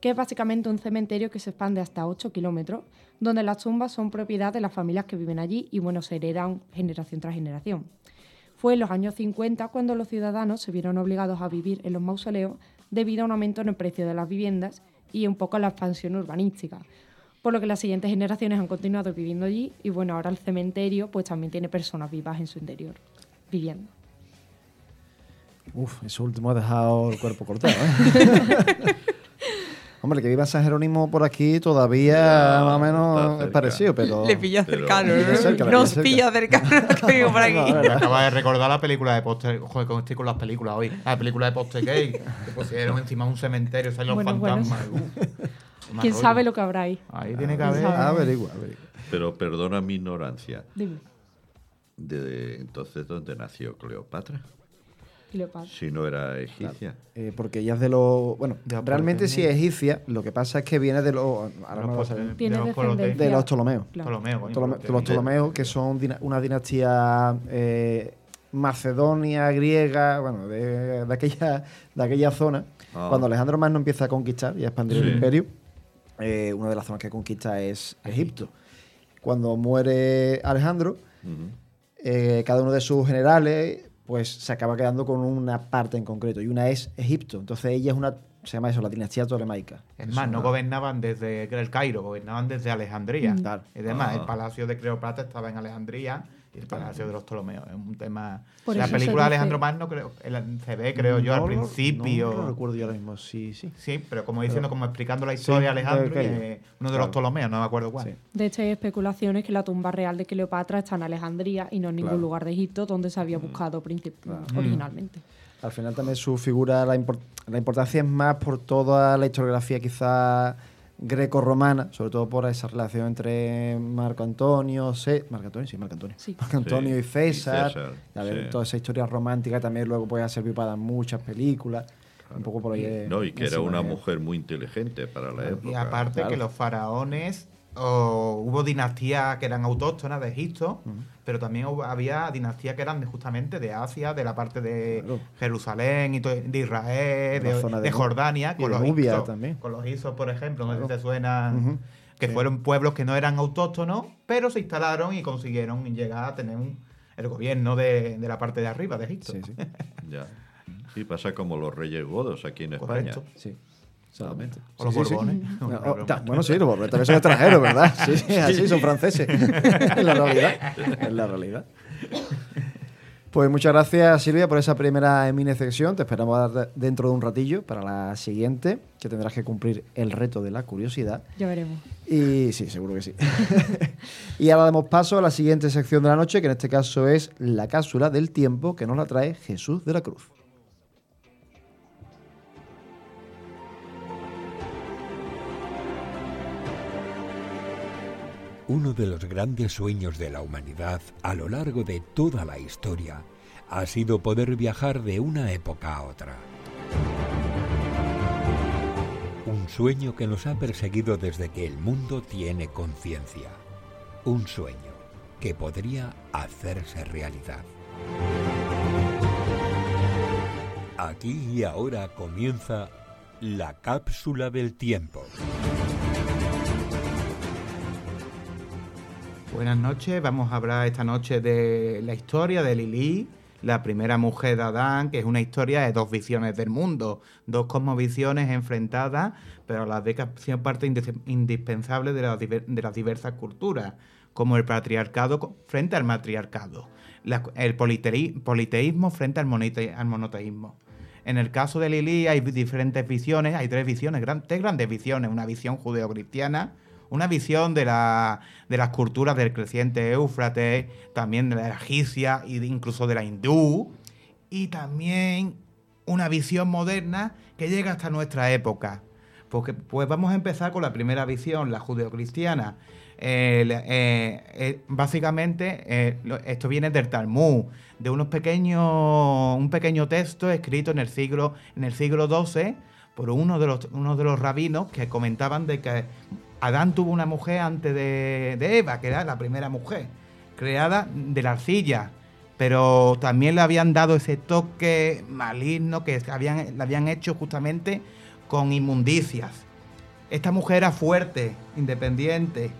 que es básicamente un cementerio que se expande hasta 8 kilómetros, donde las tumbas son propiedad de las familias que viven allí y bueno, se heredan generación tras generación. Fue en los años 50 cuando los ciudadanos se vieron obligados a vivir en los mausoleos debido a un aumento en el precio de las viviendas y un poco a la expansión urbanística. Por lo que las siguientes generaciones han continuado viviendo allí y bueno, ahora el cementerio pues también tiene personas vivas en su interior viviendo. Uf, eso último ha dejado el cuerpo cortado, ¿eh? Hombre, que viva San Jerónimo por aquí todavía Ya, más o menos es cerca. parecido, pero... Le pilla Pero- cercano, Le pilla cerca, ¿no? Nos pilla pilla cercano que vivo por No, aquí. acaba de recordar la película de Poster. Joder, cómo estoy con las películas hoy. La película de Poster Gay. Que pusieron encima de un cementerio, salen los Bueno, bueno. fantasmas. Más ¿Quién rollo. sabe lo que habrá ahí? Ahí tiene que ¿Quién haber. Averigua, averigua. Pero perdona mi ignorancia. Dime, De, entonces, ¿dónde nació Cleopatra? Cleopatra. Si no era egipcia. Eh, porque ella es de los... Bueno, De realmente sí es Ptolomeos. egipcia, lo que pasa es que viene de los... Ahora no me va a salir. Tiene de los descendencia. De los Ptolomeos. Claro. Ptolomeo, los Ptolomeos, que son una dinastía eh, Macedonia griega, bueno, de, de aquella, de aquella zona. Ah. Cuando Alejandro Magno empieza a conquistar y a expandir Sí. el imperio, eh, una de las zonas que conquista es Egipto. Cuando muere Alejandro, eh, cada uno de sus generales pues se acaba quedando con una parte en concreto y una es Egipto. Entonces ella es una, se llama eso, la dinastía tolemaica. Es más, no una- gobernaban desde el Cairo, gobernaban desde Alejandría. Mm. Y demás, Ah. el palacio de Cleopatra estaba en Alejandría el palacio de los Ptolomeos. Es un tema. Por la película de Alejandro Magno creo, el- se ve, creo yo, al No principio. No, lo recuerdo yo ahora mismo, sí, sí. Sí, pero como diciendo, Pero- como explicando la historia de Alejandro eh, uno de Claro. los Ptolomeos, no me acuerdo cuál. Sí. De hecho, hay especulaciones que la tumba real de Cleopatra está en Alejandría y no en ningún Claro. lugar de Egipto donde se había buscado princip- Claro. originalmente. Al final también su figura, la, import- la importancia es más por toda la historiografía quizá greco-romana, sobre todo por esa relación entre Marco Antonio, Ce- Marco Antonio, sí, Marco Antonio, Sí. Marco Antonio Sí, y César, y César, y a ver, sí. toda esa historia romántica también luego puede servir para muchas películas, un poco por ahí. No, y que era una mujer muy inteligente para la época. Y aparte Claro. que los faraones, o hubo dinastías que eran autóctonas de Egipto, pero también hubo- había dinastías que eran de- justamente de Asia, de la parte de Claro. Jerusalén, y de Israel, de, zona de de Nu- Jordania, con los con los por ejemplo, no sé si te suenan, Ujú. que Sí. fueron pueblos que no eran autóctonos, pero se instalaron y consiguieron llegar a tener un- el gobierno de, de la parte de arriba de Egipto. Sí, sí, Ya. Sí, pasa como los Reyes Godos aquí en España. Correcto. sí, exactamente. O los Sí, sí, sí. Borbones. No, ta- bueno, sí, los borbones también son extranjeros, ¿verdad? Sí, sí, así son franceses. en la realidad. En la realidad. Pues muchas gracias, Silvia, por esa primera mini sección. Te esperamos dar- dentro de un ratillo para la siguiente, que tendrás que cumplir el reto de la curiosidad. Ya veremos. Y sí, seguro que sí. y ahora damos paso a la siguiente sección de la noche, que en este caso es la cápsula del tiempo, que nos la trae Jesús de la Cruz. Uno de los grandes sueños de la humanidad a lo largo de toda la historia ha sido poder viajar de una época a otra. Un sueño que nos ha perseguido desde que el mundo tiene conciencia. Un sueño que podría hacerse realidad. Aquí y ahora comienza la cápsula del tiempo. Buenas noches, vamos a hablar esta noche de la historia de Lili, la primera mujer de Adán, que es una historia de dos visiones del mundo, dos cosmovisiones enfrentadas, pero a la vez que sido parte indis- indispensable de, las de las diversas culturas, como el patriarcado frente al matriarcado, la- el politeísmo frente al, monoteísmo. En el caso de Lili hay diferentes visiones, hay tres visiones, tres grandes visiones, una visión judeocristiana, una visión de, la, de las culturas del creciente Éufrates, también de la egipcia e incluso de la hindú, y también una visión moderna que llega hasta nuestra época. Porque, pues vamos a empezar con la primera visión, la judeocristiana. Eh, eh, básicamente, eh, esto viene del Talmud, de unos pequeños, un pequeño texto escrito en el siglo, en el siglo XII por uno de, los, uno de los rabinos que comentaban de que Adán tuvo una mujer antes de, Eva, que era la primera mujer, creada de la arcilla, pero también le habían dado ese toque maligno que habían, le habían hecho justamente con inmundicias. Esta mujer era fuerte, independiente,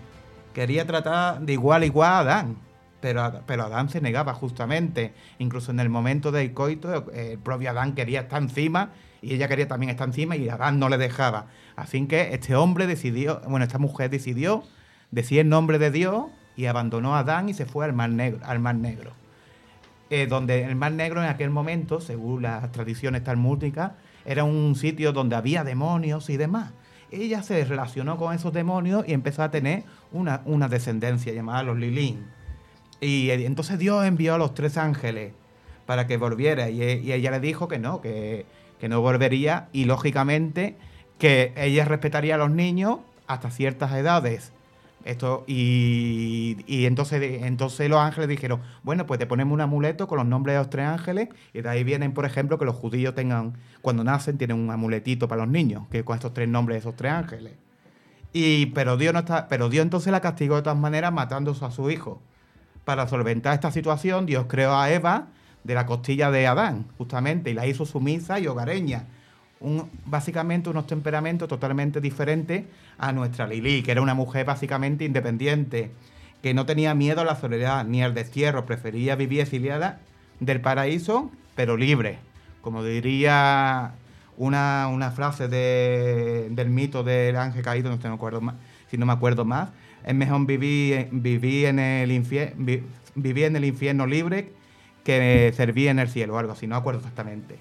quería tratar de igual a igual a Adán, pero, pero Adán se negaba justamente. Incluso en el momento del coito, el propio Adán quería estar encima y ella quería también estar encima y Adán no le dejaba. Así que este hombre decidió, bueno, esta mujer decidió decir el nombre de Dios y abandonó a Adán y se fue al Mar Negro. Al Mar Negro. Eh, donde el Mar Negro en aquel momento, según las tradiciones talmúdicas, era un sitio donde había demonios y demás. Ella se relacionó con esos demonios y empezó a tener una, una descendencia llamada los Lilín. Y eh, entonces Dios envió a los tres ángeles para que volviera y, e- y ella le dijo que no, que, que no volvería y lógicamente que ella respetaría a los niños hasta ciertas edades. Esto, y, y entonces, entonces los ángeles dijeron, bueno, pues te ponemos un amuleto con los nombres de los tres ángeles, y de ahí vienen, por ejemplo, que los judíos tengan, cuando nacen, tienen un amuletito para los niños, que con estos tres nombres de esos tres ángeles. Y, pero Dios no está, pero Dios entonces la castigó de todas maneras matando a su hijo. Para solventar esta situación, Dios creó a Eva de la costilla de Adán, justamente, y la hizo sumisa y hogareña. Un, básicamente unos temperamentos totalmente diferentes a nuestra Lili, que era una mujer básicamente independiente, que no tenía miedo a la soledad ni al destierro, prefería vivir exiliada del paraíso, pero libre. Como diría una, una frase de- del mito del ángel caído, no, sé, no acuerdo más, si no me acuerdo más, es mejor vivir, vivir, en, el infierno, vivir en el infierno libre que servir en el cielo, o algo así, no me acuerdo exactamente.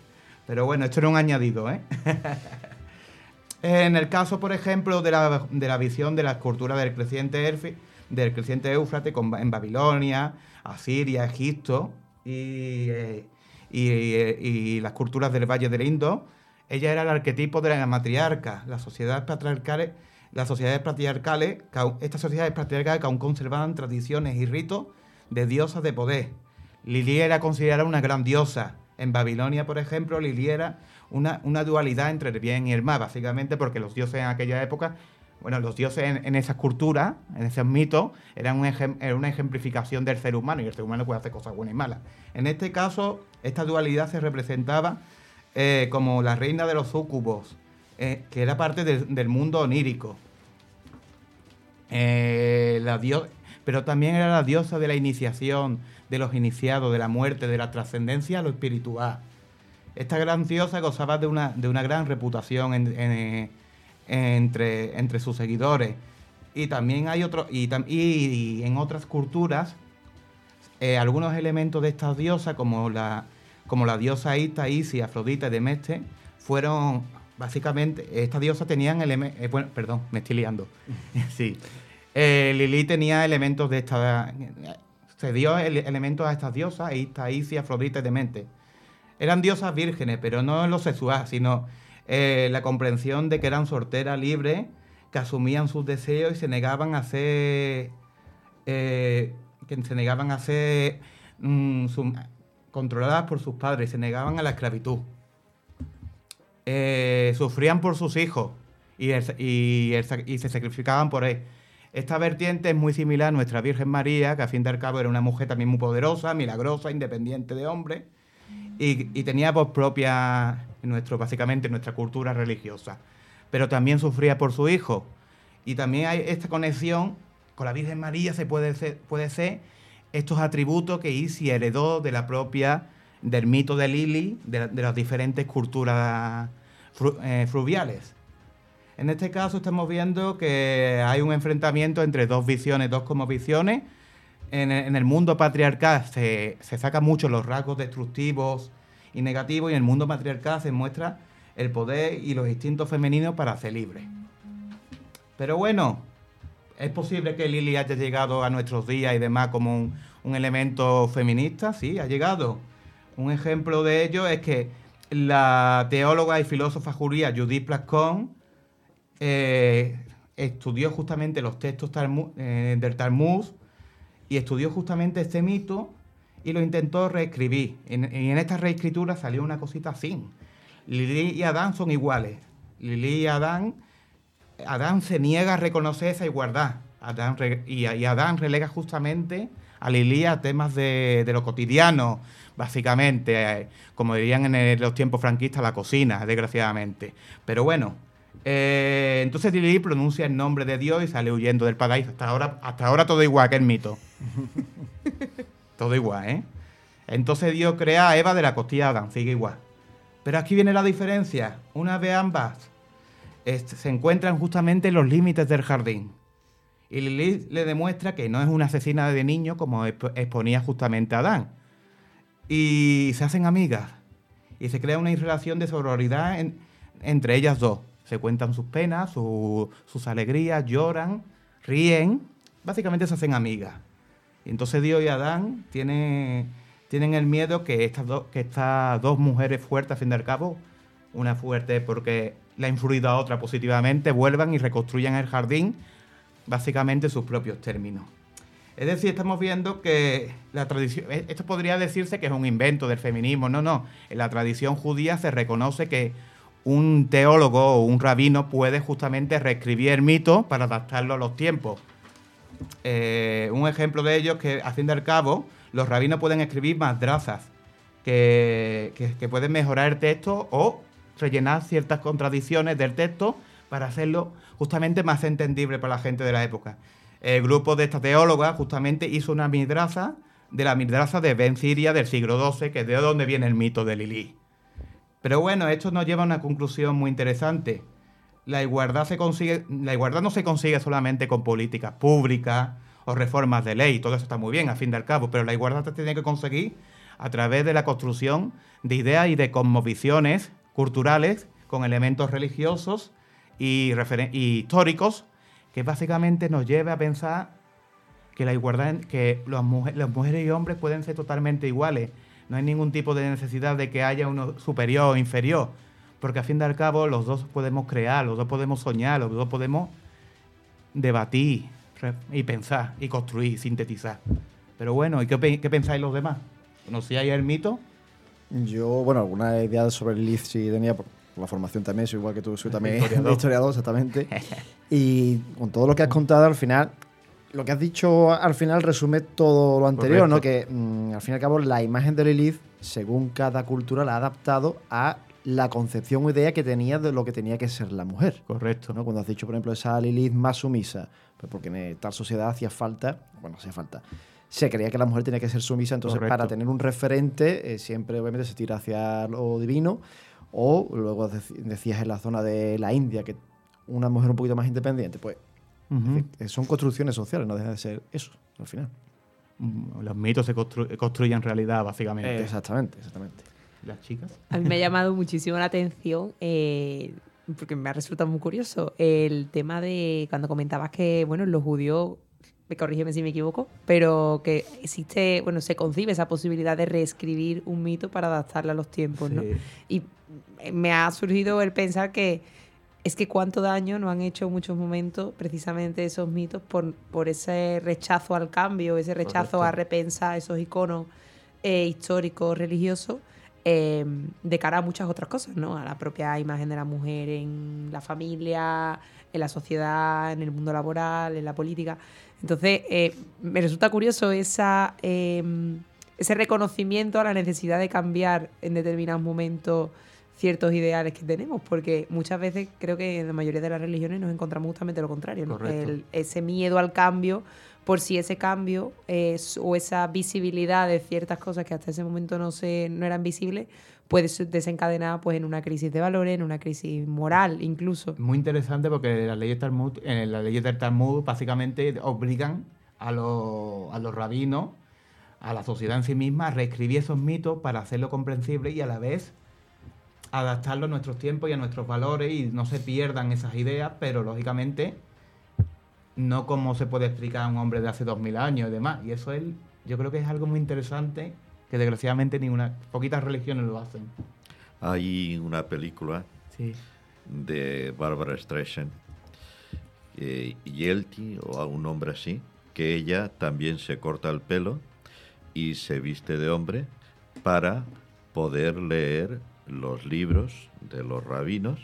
Pero bueno, esto era un añadido, ¿eh? En el caso, por ejemplo, de la, de la visión de la escultura del creciente, Erfi- del creciente Éufrates en Babilonia, Asiria, Egipto y, eh, eh, y las culturas del Valle del Indo, ella era el arquetipo de la matriarca, las sociedades patriarcales, las sociedades patriarcales, estas sociedades patriarcales que aún conservaban tradiciones y ritos de diosas de poder. Lili era considerada una gran diosa. En Babilonia, por ejemplo, Lili era una, una dualidad entre el bien y el mal, básicamente porque los dioses en aquella época, bueno, los dioses en, esas culturas, en esos mitos, eran un una ejemplificación del ser humano y el ser humano puede hacer cosas buenas y malas. En este caso, esta dualidad se representaba eh, como la reina de los súcubos, eh, que era parte del- mundo onírico. Eh, pero también era la diosa de la iniciación, de los iniciados, de la muerte, de la trascendencia a lo espiritual. Esta gran diosa gozaba de una, de una gran reputación en- en- entre, entre sus seguidores. Y también hay otro, y, y- en otras culturas, eh, algunos elementos de esta diosa, como la, como la diosa Ita, Isis, Afrodita y Demeste, fueron básicamente, estas diosas tenían elementos, bueno, perdón, me estoy liando. sí. Eh, Lili tenía elementos de esta, se dio ele- elementos a estas diosas, Ita, Isis, Afrodita y Demente. Eran diosas vírgenes, pero no en lo sexual, sino eh, la comprensión de que eran solteras, libres, que asumían sus deseos y se negaban a ser. eh, que se negaban a ser mm, controladas por sus padres, se negaban a la esclavitud. Eh, sufrían por sus hijos y, el- y el y se sacrificaban por él. Esta vertiente es muy similar a nuestra Virgen María, que a fin de al cabo era una mujer también muy poderosa, milagrosa, independiente de hombre, y, tenía voz propia nuestro, básicamente en nuestra cultura religiosa. Pero también sufría por su hijo. Y también hay esta conexión con la Virgen María, se puede ser, puede ser estos atributos que Isis heredó de la propia, del mito de Lili, de, la- de las diferentes culturas eh, fluviales. En este caso estamos viendo que hay un enfrentamiento entre dos visiones, dos como visiones. En el, mundo patriarcal se, se sacan mucho los rasgos destructivos y negativos y en el mundo matriarcal se muestra el poder y los instintos femeninos para ser libres. Pero bueno, es posible que Lili haya llegado a nuestros días y demás como un, un elemento feminista, sí, ha llegado. Un ejemplo de ello es que la teóloga y filósofa judía Judith Plascon eh, estudió justamente los textos eh, del Talmud y estudió justamente este mito y lo intentó reescribir. Y en esta reescritura salió una cosita así. Lili y Adán son iguales. Lili y Adán, Adán se niega a reconocer esa igualdad. Adán y, Adán relega justamente a Lili a temas de, lo cotidiano, básicamente, eh, como dirían en los tiempos franquistas, la cocina, desgraciadamente. Pero bueno, eh, entonces Lili pronuncia el nombre de Dios y sale huyendo del paraíso. Hasta ahora, hasta ahora todo igual que el mito. todo igual, ¿eh? Entonces Dios crea a Eva de la costilla de Adán, sigue igual. Pero aquí viene la diferencia. Una vez ambas este, se encuentran justamente en los límites del jardín. Y Lilith le demuestra que no es una asesina de niños como exp- exponía justamente Adán. Y se hacen amigas. Y se crea una relación de sororidad en- entre ellas dos. Se cuentan sus penas, su- sus alegrías, lloran, ríen. Básicamente se hacen amigas. Y entonces Dios y Adán tienen, tienen el miedo que estas, dos que estas dos mujeres fuertes, a fin de al cabo, una fuerte porque le ha influido a otra positivamente, vuelvan y reconstruyan el jardín, básicamente en sus propios términos. Es decir, estamos viendo que la tradición, eh, esto podría decirse que es un invento del feminismo, no, no, en la tradición judía se reconoce que un teólogo o un rabino puede justamente reescribir el mito para adaptarlo a los tiempos. Eh, un ejemplo de ello es que, a fin de al cabo, los rabinos pueden escribir madrazas, que, que- que pueden mejorar el texto o rellenar ciertas contradicciones del texto para hacerlo justamente más entendible para la gente de la época. El grupo de esta teóloga justamente hizo una midraza de la midraza de Ben Siria del siglo XII, que es de donde viene el mito de Lili. Pero bueno, esto nos lleva a una conclusión muy interesante. La igualdad, se consigue, la igualdad no se consigue solamente con políticas públicas o reformas de ley, todo eso está muy bien, a fin de al cabo, pero la igualdad se tiene que conseguir a través de la construcción de ideas y de cosmovisiones culturales con elementos religiosos y, históricos que básicamente nos lleve a pensar que la igualdad, que las mujeres y hombres pueden ser totalmente iguales. No hay ningún tipo de necesidad de que haya uno superior o inferior, porque a fin de al cabo los dos podemos crear, los dos podemos soñar, los dos podemos debatir y pensar y construir, sintetizar. Pero bueno, ¿y qué, qué pensáis los demás? ¿Conocíais el mito? Yo, bueno, alguna idea sobre el Lilith sí tenía por por la formación también, soy igual que tú, soy también Historiador. historiador, exactamente. y con todo lo que has contado al final, lo que has dicho al final resume todo lo anterior, ¿no? Que mm, al fin y al cabo la imagen de Lilith, según cada cultura, la ha adaptado a la concepción o idea que tenía de lo que tenía que ser la mujer. Correcto. ¿no? Cuando has dicho, por ejemplo, esa Lilith más sumisa, pues porque en tal sociedad hacía falta, bueno, hacía falta, se creía que la mujer tenía que ser sumisa, entonces Correcto. para tener un referente eh, siempre obviamente se tira hacia lo divino, o luego dec- decías en la zona de la India que una mujer un poquito más independiente, pues Eh, son construcciones sociales, no deja de ser eso al final. Mm, Los mitos se constru- construyen realidad, básicamente. exactamente, exactamente. Las chicas. A mí me ha llamado muchísimo la atención, eh, porque me ha resultado muy curioso, el tema de cuando comentabas que, bueno, los judíos, me corrígeme si me equivoco, pero que existe, bueno, se concibe esa posibilidad de reescribir un mito para adaptarlo a los tiempos, ¿no? Y me ha surgido el pensar que es que cuánto daño nos han hecho en muchos momentos precisamente esos mitos por, por ese rechazo al cambio, ese rechazo Correcto. a repensar esos iconos eh, históricos, religiosos, eh, de cara a muchas otras cosas, ¿no? A la propia imagen de la mujer en la familia, en la sociedad, en el mundo laboral, en la política. Entonces, eh, me resulta curioso esa, eh, ese reconocimiento a la necesidad de cambiar en determinados momentos ciertos ideales que tenemos, porque muchas veces creo que en la mayoría de las religiones nos encontramos justamente lo contrario, ¿no? El- ese miedo al cambio, por si ese cambio es, o esa visibilidad de ciertas cosas que hasta ese momento no, se, no eran visibles, puede desencadenar pues, en una crisis de valores, en una crisis moral incluso. Muy interesante porque las leyes, Talmud, eh, las leyes del Talmud básicamente obligan a los, a los rabinos, a la sociedad en sí misma, a reescribir esos mitos para hacerlo comprensible y a la vez adaptarlo a nuestros tiempos y a nuestros valores y no se pierdan esas ideas, pero lógicamente no como se puede explicar a un hombre de hace dos mil años y demás. Y eso es, yo creo que es algo muy interesante que desgraciadamente ninguna, poquitas religiones lo hacen. Hay una película Sí. de Barbara Streisand, eh, Yelty o a un hombre así, que ella también se corta el pelo y se viste de hombre para poder leer los libros de los rabinos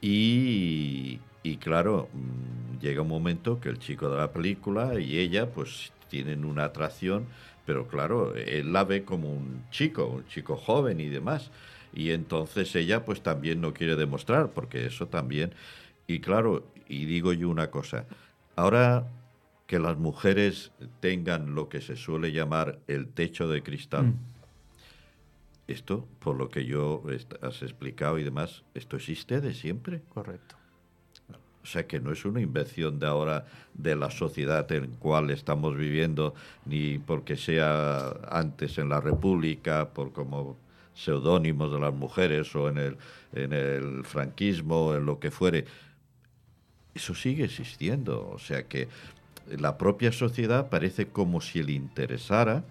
y, y claro, mm, llega un momento que el chico de la película y ella pues tienen una atracción, pero claro, él la ve como un chico, un chico joven y demás. Y entonces ella pues también no quiere demostrar, porque eso también... Y claro, y digo yo una cosa, ahora que las mujeres tengan lo que se suele llamar el techo de cristal, Mm. Esto, por lo que yo has explicado y demás, esto existe de siempre. Correcto. O sea que no es una invención de ahora de la sociedad en cual estamos viviendo, ni porque sea antes en la República, por como seudónimos de las mujeres o en el, en el franquismo, en lo que fuere. Eso sigue existiendo. O sea que la propia sociedad parece como si le interesara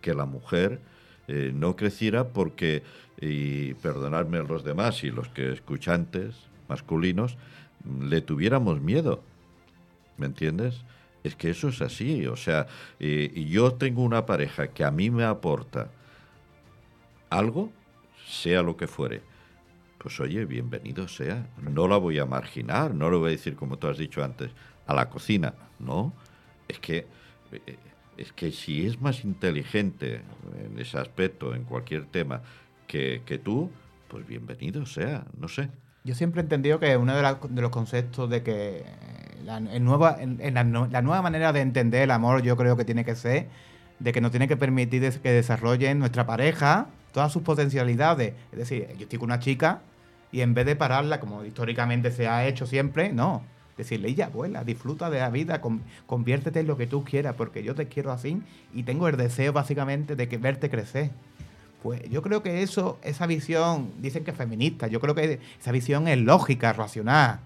que la mujer eh, no creciera porque, y perdonadme los demás y los que escuchantes masculinos, mm, le tuviéramos miedo. ¿Me entiendes? Es que eso es así. O sea, eh, yo tengo una pareja que a mí me aporta algo, sea lo que fuere. Pues oye, bienvenido sea. No la voy a marginar, no le voy a decir, como tú has dicho antes, a la cocina. No, es que eh, es que si es más inteligente en ese aspecto, en cualquier tema, que, que tú, pues bienvenido sea, no sé. Yo siempre he entendido que uno de, la- de los conceptos de que la, el nueva, la, nu- la nueva manera de entender el amor yo creo que tiene que ser de que nos tiene que permitir que desarrollen nuestra pareja todas sus potencialidades. Es decir, yo estoy con una chica y en vez de pararla, como históricamente se ha hecho siempre, no. Decirle, ella, abuela, disfruta de la vida, con- conviértete en lo que tú quieras, porque yo te quiero así y tengo el deseo básicamente de verte crecer. Pues yo creo que eso, esa visión, dicen que es feminista, yo creo que esa visión es lógica, racional,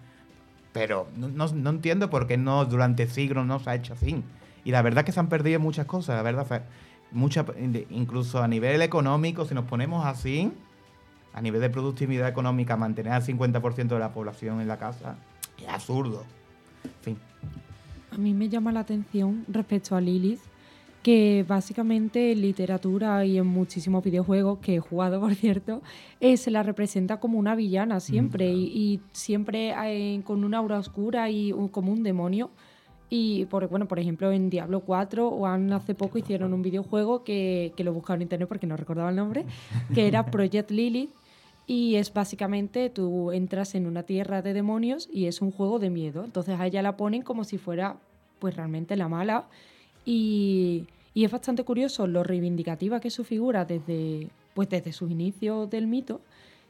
pero no, no- no entiendo por qué no durante siglos no se ha hecho así. Y la verdad es que se han perdido muchas cosas, la verdad, mucha, incluso a nivel económico, si nos ponemos así, a nivel de productividad económica, mantener al 50% de la población en la casa, es absurdo. En fin. A mí me llama la atención respecto a Lilith que básicamente en literatura y en muchísimos videojuegos que he jugado, por cierto, eh, se la representa como una villana siempre y, y siempre eh, con una aura oscura y un- como un demonio. Y por, bueno, por ejemplo, en Diablo 4 o hace poco hicieron un videojuego que, que lo buscaron en internet porque no recordaba el nombre, que era Project Lilith. Y es básicamente, tú entras en una tierra de demonios y es un juego de miedo. Entonces a ella la ponen como si fuera pues realmente la mala. Y, y es bastante curioso lo reivindicativa que es su figura desde, pues desde sus inicios del mito.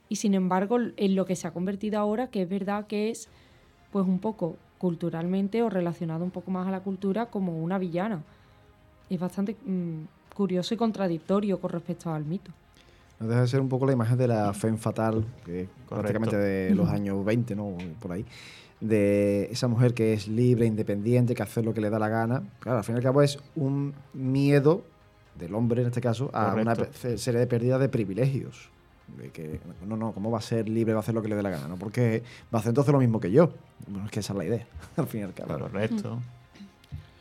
Y sin embargo, en lo que se ha convertido ahora, que es verdad que es pues un poco culturalmente o relacionado un poco más a la cultura como una villana. Es bastante mm, curioso y contradictorio con respecto al mito. No deja de ser un poco la imagen de la femme fatal, que prácticamente de los años 20, ¿no? Por ahí. De esa mujer que es libre, independiente, que hace lo que le da la gana. Claro, al fin y al cabo es un miedo del hombre, en este caso, a una Correcto. serie de pérdidas de privilegios. De que, no, no, ¿cómo va a ser libre, va a hacer lo que le dé la gana? ¿no? Porque va a hacer entonces lo mismo que yo. Bueno, es que esa es la idea, al fin y al cabo. Correcto.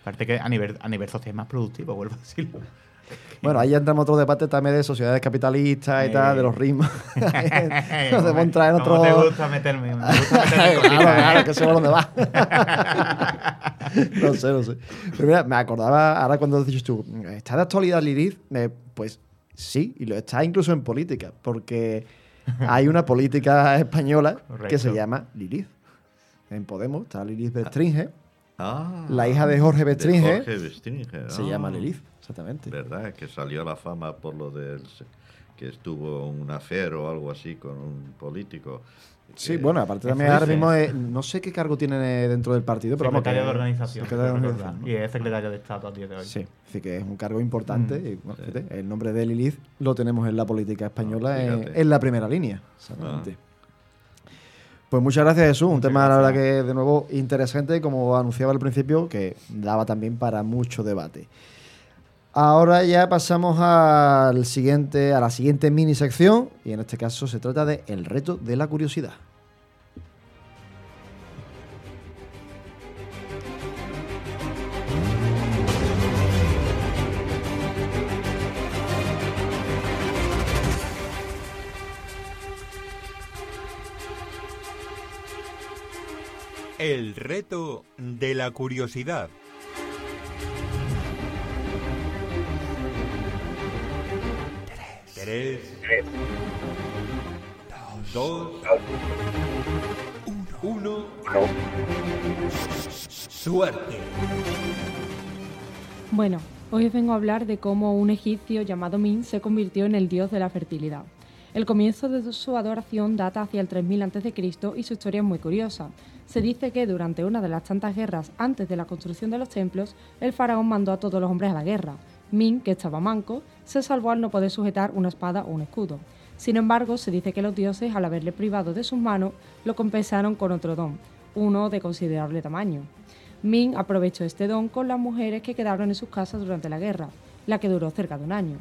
Aparte que a nivel, a nivel social es más productivo, vuelvo a decirlo. Bueno, ahí entramos a otro debate también de sociedades capitalistas y Eh. tal, de los ritmos. Nos debemos ¿Cómo otro... te gusta meterme? Me gusta meterme claro, cositas, claro, ¿eh? que sé por dónde va. no sé, no sé. Pero mira, me acordaba ahora cuando dices tú, ¿está de actualidad Lilith? Eh, pues sí, y lo está incluso en política, porque hay una política española que se llama Lilith. En Podemos está Lilith Bestringe, Ah, La hija de Jorge Bestringe Jorge Bestringe, se ah. llama Lilith, exactamente. ¿Verdad? Que salió a la fama por lo del. que estuvo un affair o algo así con un político. Sí, bueno, aparte ¿qué también ahora mismo eh, no sé qué cargo tiene dentro del partido, pero vamos, que- de organización. secretario de organización. Y es secretario de Estado a día de hoy. Sí, así que es un cargo importante. Mm. y, bueno, fíjate, el nombre de Lilith lo tenemos en la política española Ah, en, la primera línea. Exactamente. Pues muchas gracias, Jesús. Un Muchas tema, la verdad, que de nuevo interesante, como anunciaba al principio, que daba también para mucho debate. Ahora ya pasamos al siguiente, a la siguiente mini sección, y en este caso se trata de El reto de la curiosidad. El reto de la curiosidad. Tres. Dos. Uno. Suerte. Bueno, hoy os vengo a hablar de cómo un egipcio llamado Min se convirtió en el dios de la fertilidad. El comienzo de su adoración data hacia el 3000 a.C. y su historia es muy curiosa. Se dice que durante una de las tantas guerras antes de la construcción de los templos, el faraón mandó a todos los hombres a la guerra. Min, que estaba manco, se salvó al no poder sujetar una espada o un escudo. Sin embargo, se dice que los dioses, al haberle privado de sus manos, lo compensaron con otro don, uno de considerable tamaño. Min aprovechó este don con las mujeres que quedaron en sus casas durante la guerra, la que duró cerca de un año.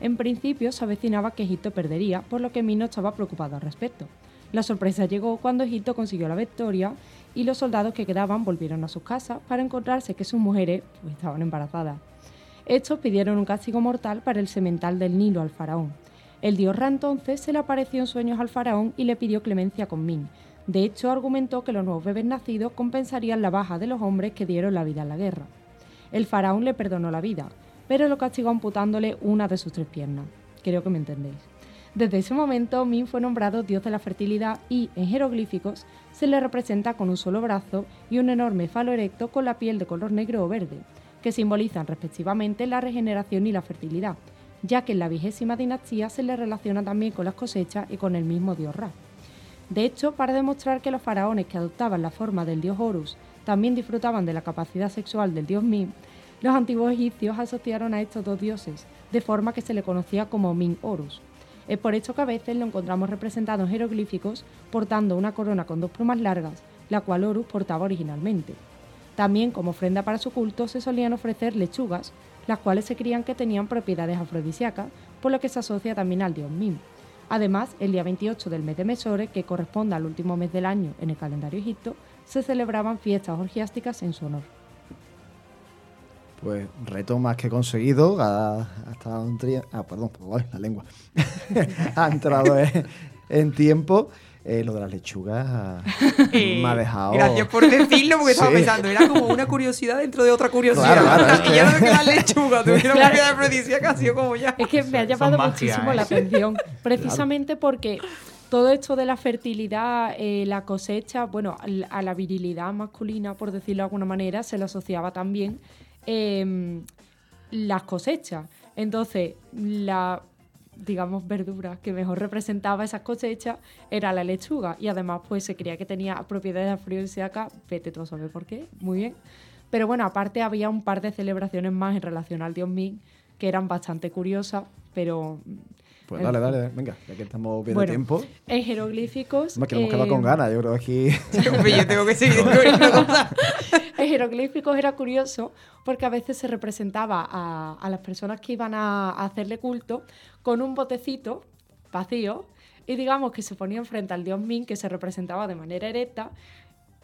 En principio se avecinaba que Egipto perdería, por lo que Min no estaba preocupado al respecto. La sorpresa llegó cuando Egipto consiguió la victoria y los soldados que quedaban volvieron a sus casas para encontrarse que sus mujeres pues, estaban embarazadas. Estos pidieron un castigo mortal para el semental del Nilo al faraón. El dios Ra entonces se le apareció en sueños al faraón y le pidió clemencia con Min. De hecho, argumentó que los nuevos bebés nacidos compensarían la baja de los hombres que dieron la vida en la guerra. el faraón le perdonó la vida, pero lo castigó amputándole una de sus tres piernas. Creo que me entendéis. Desde ese momento, Min fue nombrado dios de la fertilidad y, en jeroglíficos, se le representa con un solo brazo y un enorme falo erecto con la piel de color negro o verde, que simbolizan respectivamente la regeneración y la fertilidad, ya que en la vigésima dinastía se le relaciona también con las cosechas y con el mismo dios Ra. De hecho, para demostrar que los faraones que adoptaban la forma del dios Horus también disfrutaban de la capacidad sexual del dios Min, los antiguos egipcios asociaron a estos dos dioses, de forma que se le conocía como Min Horus. Es por esto que a veces lo encontramos representado en jeroglíficos portando una corona con dos plumas largas, la cual Horus portaba originalmente. También como ofrenda para su culto se solían ofrecer lechugas, las cuales se creían que tenían propiedades afrodisíacas, por lo que se asocia también al dios Min. Además, el día 28 del mes de Mesore, que corresponde al último mes del año en el calendario egipto, se celebraban fiestas orgiásticas en su honor. Pues reto más que conseguido. Ha, estado un tri- Ah, perdón, la lengua. ha entrado en, en tiempo. Eh, lo de las lechugas ah, Eh, me ha dejado. Gracias por decirlo, porque estaba pensando, era como una curiosidad dentro de otra curiosidad. Claro, claro, es y ya que- no que la lechuga tuviera Claro. propiedad afrodisíaca, ha sido como ya. Es que me ha Son llamado magia, muchísimo ¿eh? la atención, precisamente porque todo esto de la fertilidad, eh, la cosecha, bueno, a la virilidad masculina, por decirlo de alguna manera, se le asociaba también em, las cosechas. Entonces, la digamos verdura que mejor representaba esas cosechas era la lechuga. Y además pues se creía que tenía propiedades afrodisíacas, vete tú a saber por qué, muy bien. Pero bueno, aparte había un par de celebraciones más en relación al dios Min que eran bastante curiosas, pero Pues dale, dale, dale, venga, ya que estamos bien de tiempo. en jeroglíficos Más que nos hemos quedado eh, con ganas, yo creo que aquí. Yo tengo que seguir cosas. En jeroglíficos era curioso porque a veces se representaba a, a las personas que iban a, a hacerle culto con un botecito vacío y digamos que se ponían frente al dios Min que se representaba de manera erecta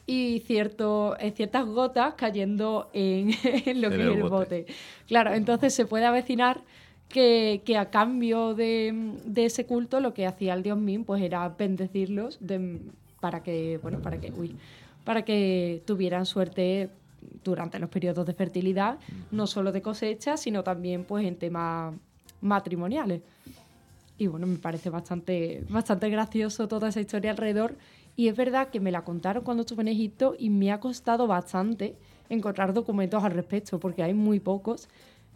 y cierto, eh, ciertas gotas cayendo en, en lo En que el es el bote. bote. Claro, entonces se puede avecinar que, que a cambio de, de ese culto lo que hacía el dios Min pues era bendecirlos de- para que, bueno, para que, uy, para que tuvieran suerte durante los periodos de fertilidad, no solo de cosecha, sino también pues en temas matrimoniales. Y bueno, me parece bastante, bastante gracioso toda esa historia alrededor. Y es verdad que me la contaron cuando estuve en Egipto y me ha costado bastante encontrar documentos al respecto, porque hay muy pocos.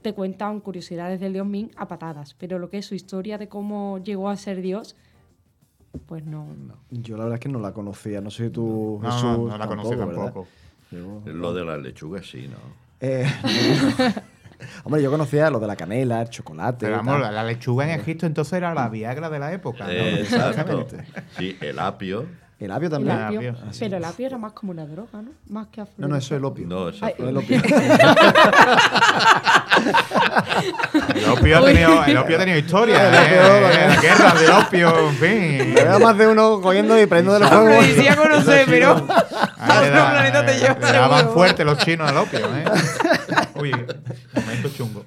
Te cuentan curiosidades del dios Min a patadas, pero lo que es su historia de cómo llegó a ser dios, pues no. Yo la verdad es que no la conocía, no sé si tú. No, Jesús, no, no la conocí tampoco. Yo- Lo de las lechugas, sí, ¿no? Eh, Hombre, yo conocía lo de la canela, el chocolate. Pero vamos, la, la lechuga en Egipto entonces era la Viagra de la época. ¿no? Eh, exactamente. Sí, el apio. El apio El también. apio, apio, pero el apio era más como una droga, ¿no? Más que No, no, eso es el opio. No, es Ay, El afrodisíaco. opio. El opio, ha tenido, el opio ha tenido historia. El ¿eh? opio, Eh, La guerra del opio, en fin. Veo más de uno cogiendo y prendiendo del fuego. Afrodisíaco no sé, pero a otro planeta te lleva Le daban seguro. fuerte los chinos al opio, ¿eh? Uy, momento chungo.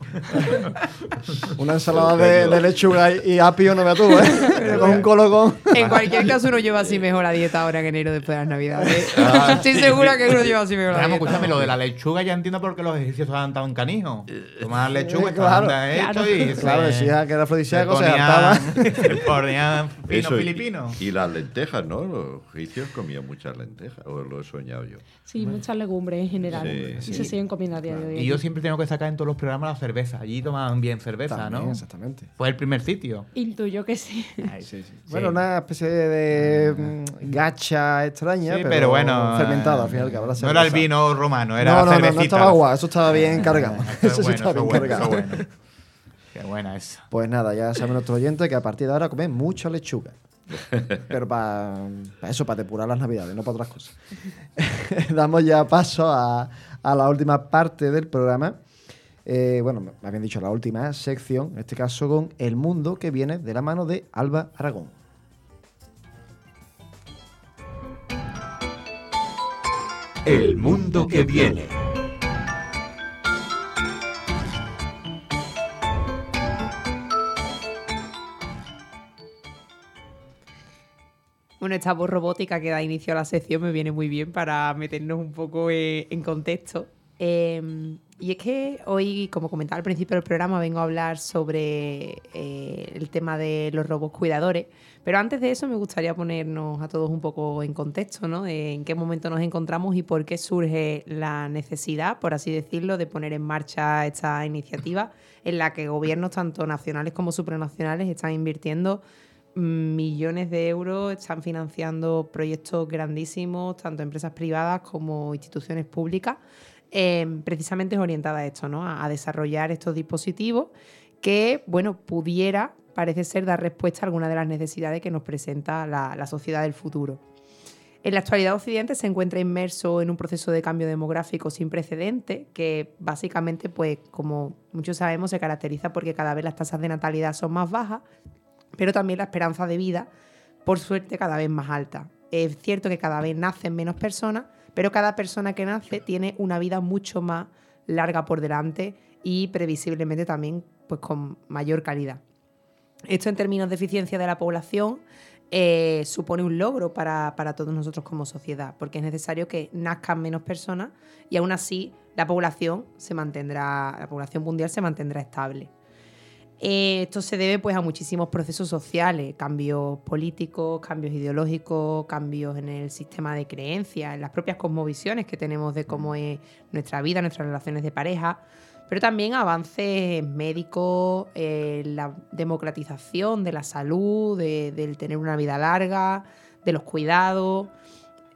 Una ensalada de, de lechuga y, y apio, no veas tú, ¿eh? Con un colocón. En cualquier caso, uno lleva así mejor la dieta ahora en enero después de las navidades. Ah, Estoy sí, segura sí. que uno lleva así mejor la Vamos, dieta. escúchame, lo de la lechuga ya entiendo por qué los egipcios estaban tan canijos. Tomaban lechuga, claro, estaban hecho claro. y Claro, decía que era afrodisíaco, se adaptaba. se ponían fino y- filipino. Y, las lentejas, ¿no? Los egipcios comían muchas lentejas, o lo he soñado yo. Sí, muchas legumbres en general. Sí, y sí. se siguen comiendo a día de hoy. Y yo siempre tengo que sacar en todos los programas la cerveza. Allí tomaban bien cerveza, También, ¿no? Exactamente. Fue el primer sitio. Intuyo que sí. Ay, sí, sí. Bueno, una especie de mm, gacha extraña, Sí, pero, pero bueno, fermentada eh, al final. Que habrá No era el vino romano, era no, no, no, cervecita. no estaba guay, eso estaba bien cargado. Eso Eso bueno, estaba eso bien bueno, eso cargado. bueno. Qué buena esa. Pues nada, ya sabe nuestro oyente que a partir de ahora comen mucha lechuga. Pero para eso, para depurar las navidades, no para otras cosas. Damos ya paso a, a la última parte del programa. Eh, bueno, me habían dicho la última sección, en este caso con El Mundo, que viene de la mano de Alba Aragón. El mundo que viene. Esta voz robótica que da inicio a la sección me viene muy bien para meternos un poco eh, en contexto. Eh, y es que hoy, como comentaba al principio del programa, vengo a hablar sobre eh, el tema de los robos cuidadores. Pero antes de eso me gustaría ponernos a todos un poco en contexto, ¿no? En qué momento nos encontramos y por qué surge la necesidad, por así decirlo, de poner en marcha esta iniciativa en la que gobiernos tanto nacionales como supranacionales están invirtiendo millones de euros, están financiando proyectos grandísimos, tanto empresas privadas como instituciones públicas, eh, precisamente es orientada a esto, ¿no? A, desarrollar estos dispositivos que, bueno, pudiera, parece ser, dar respuesta a alguna de las necesidades que nos presenta la, la sociedad del futuro. En la actualidad Occidente se encuentra inmerso en un proceso de cambio demográfico sin precedente que básicamente, pues como muchos sabemos, se caracteriza porque cada vez las tasas de natalidad son más bajas, pero también la esperanza de vida, por suerte, cada vez más alta. Es cierto que cada vez nacen menos personas, pero cada persona que nace tiene una vida mucho más larga por delante y previsiblemente también pues, con mayor calidad. Esto en términos de eficiencia de la población eh, supone un logro para, para, todos nosotros como sociedad, porque es necesario que nazcan menos personas y aún así la población se mantendrá, la población mundial se mantendrá estable. Eh, esto se debe pues, a muchísimos procesos sociales, cambios políticos, cambios ideológicos, cambios en el sistema de creencias, en las propias cosmovisiones que tenemos de cómo es nuestra vida, nuestras relaciones de pareja, pero también avances médicos, eh, la democratización de la salud, del tener una vida larga, de los cuidados,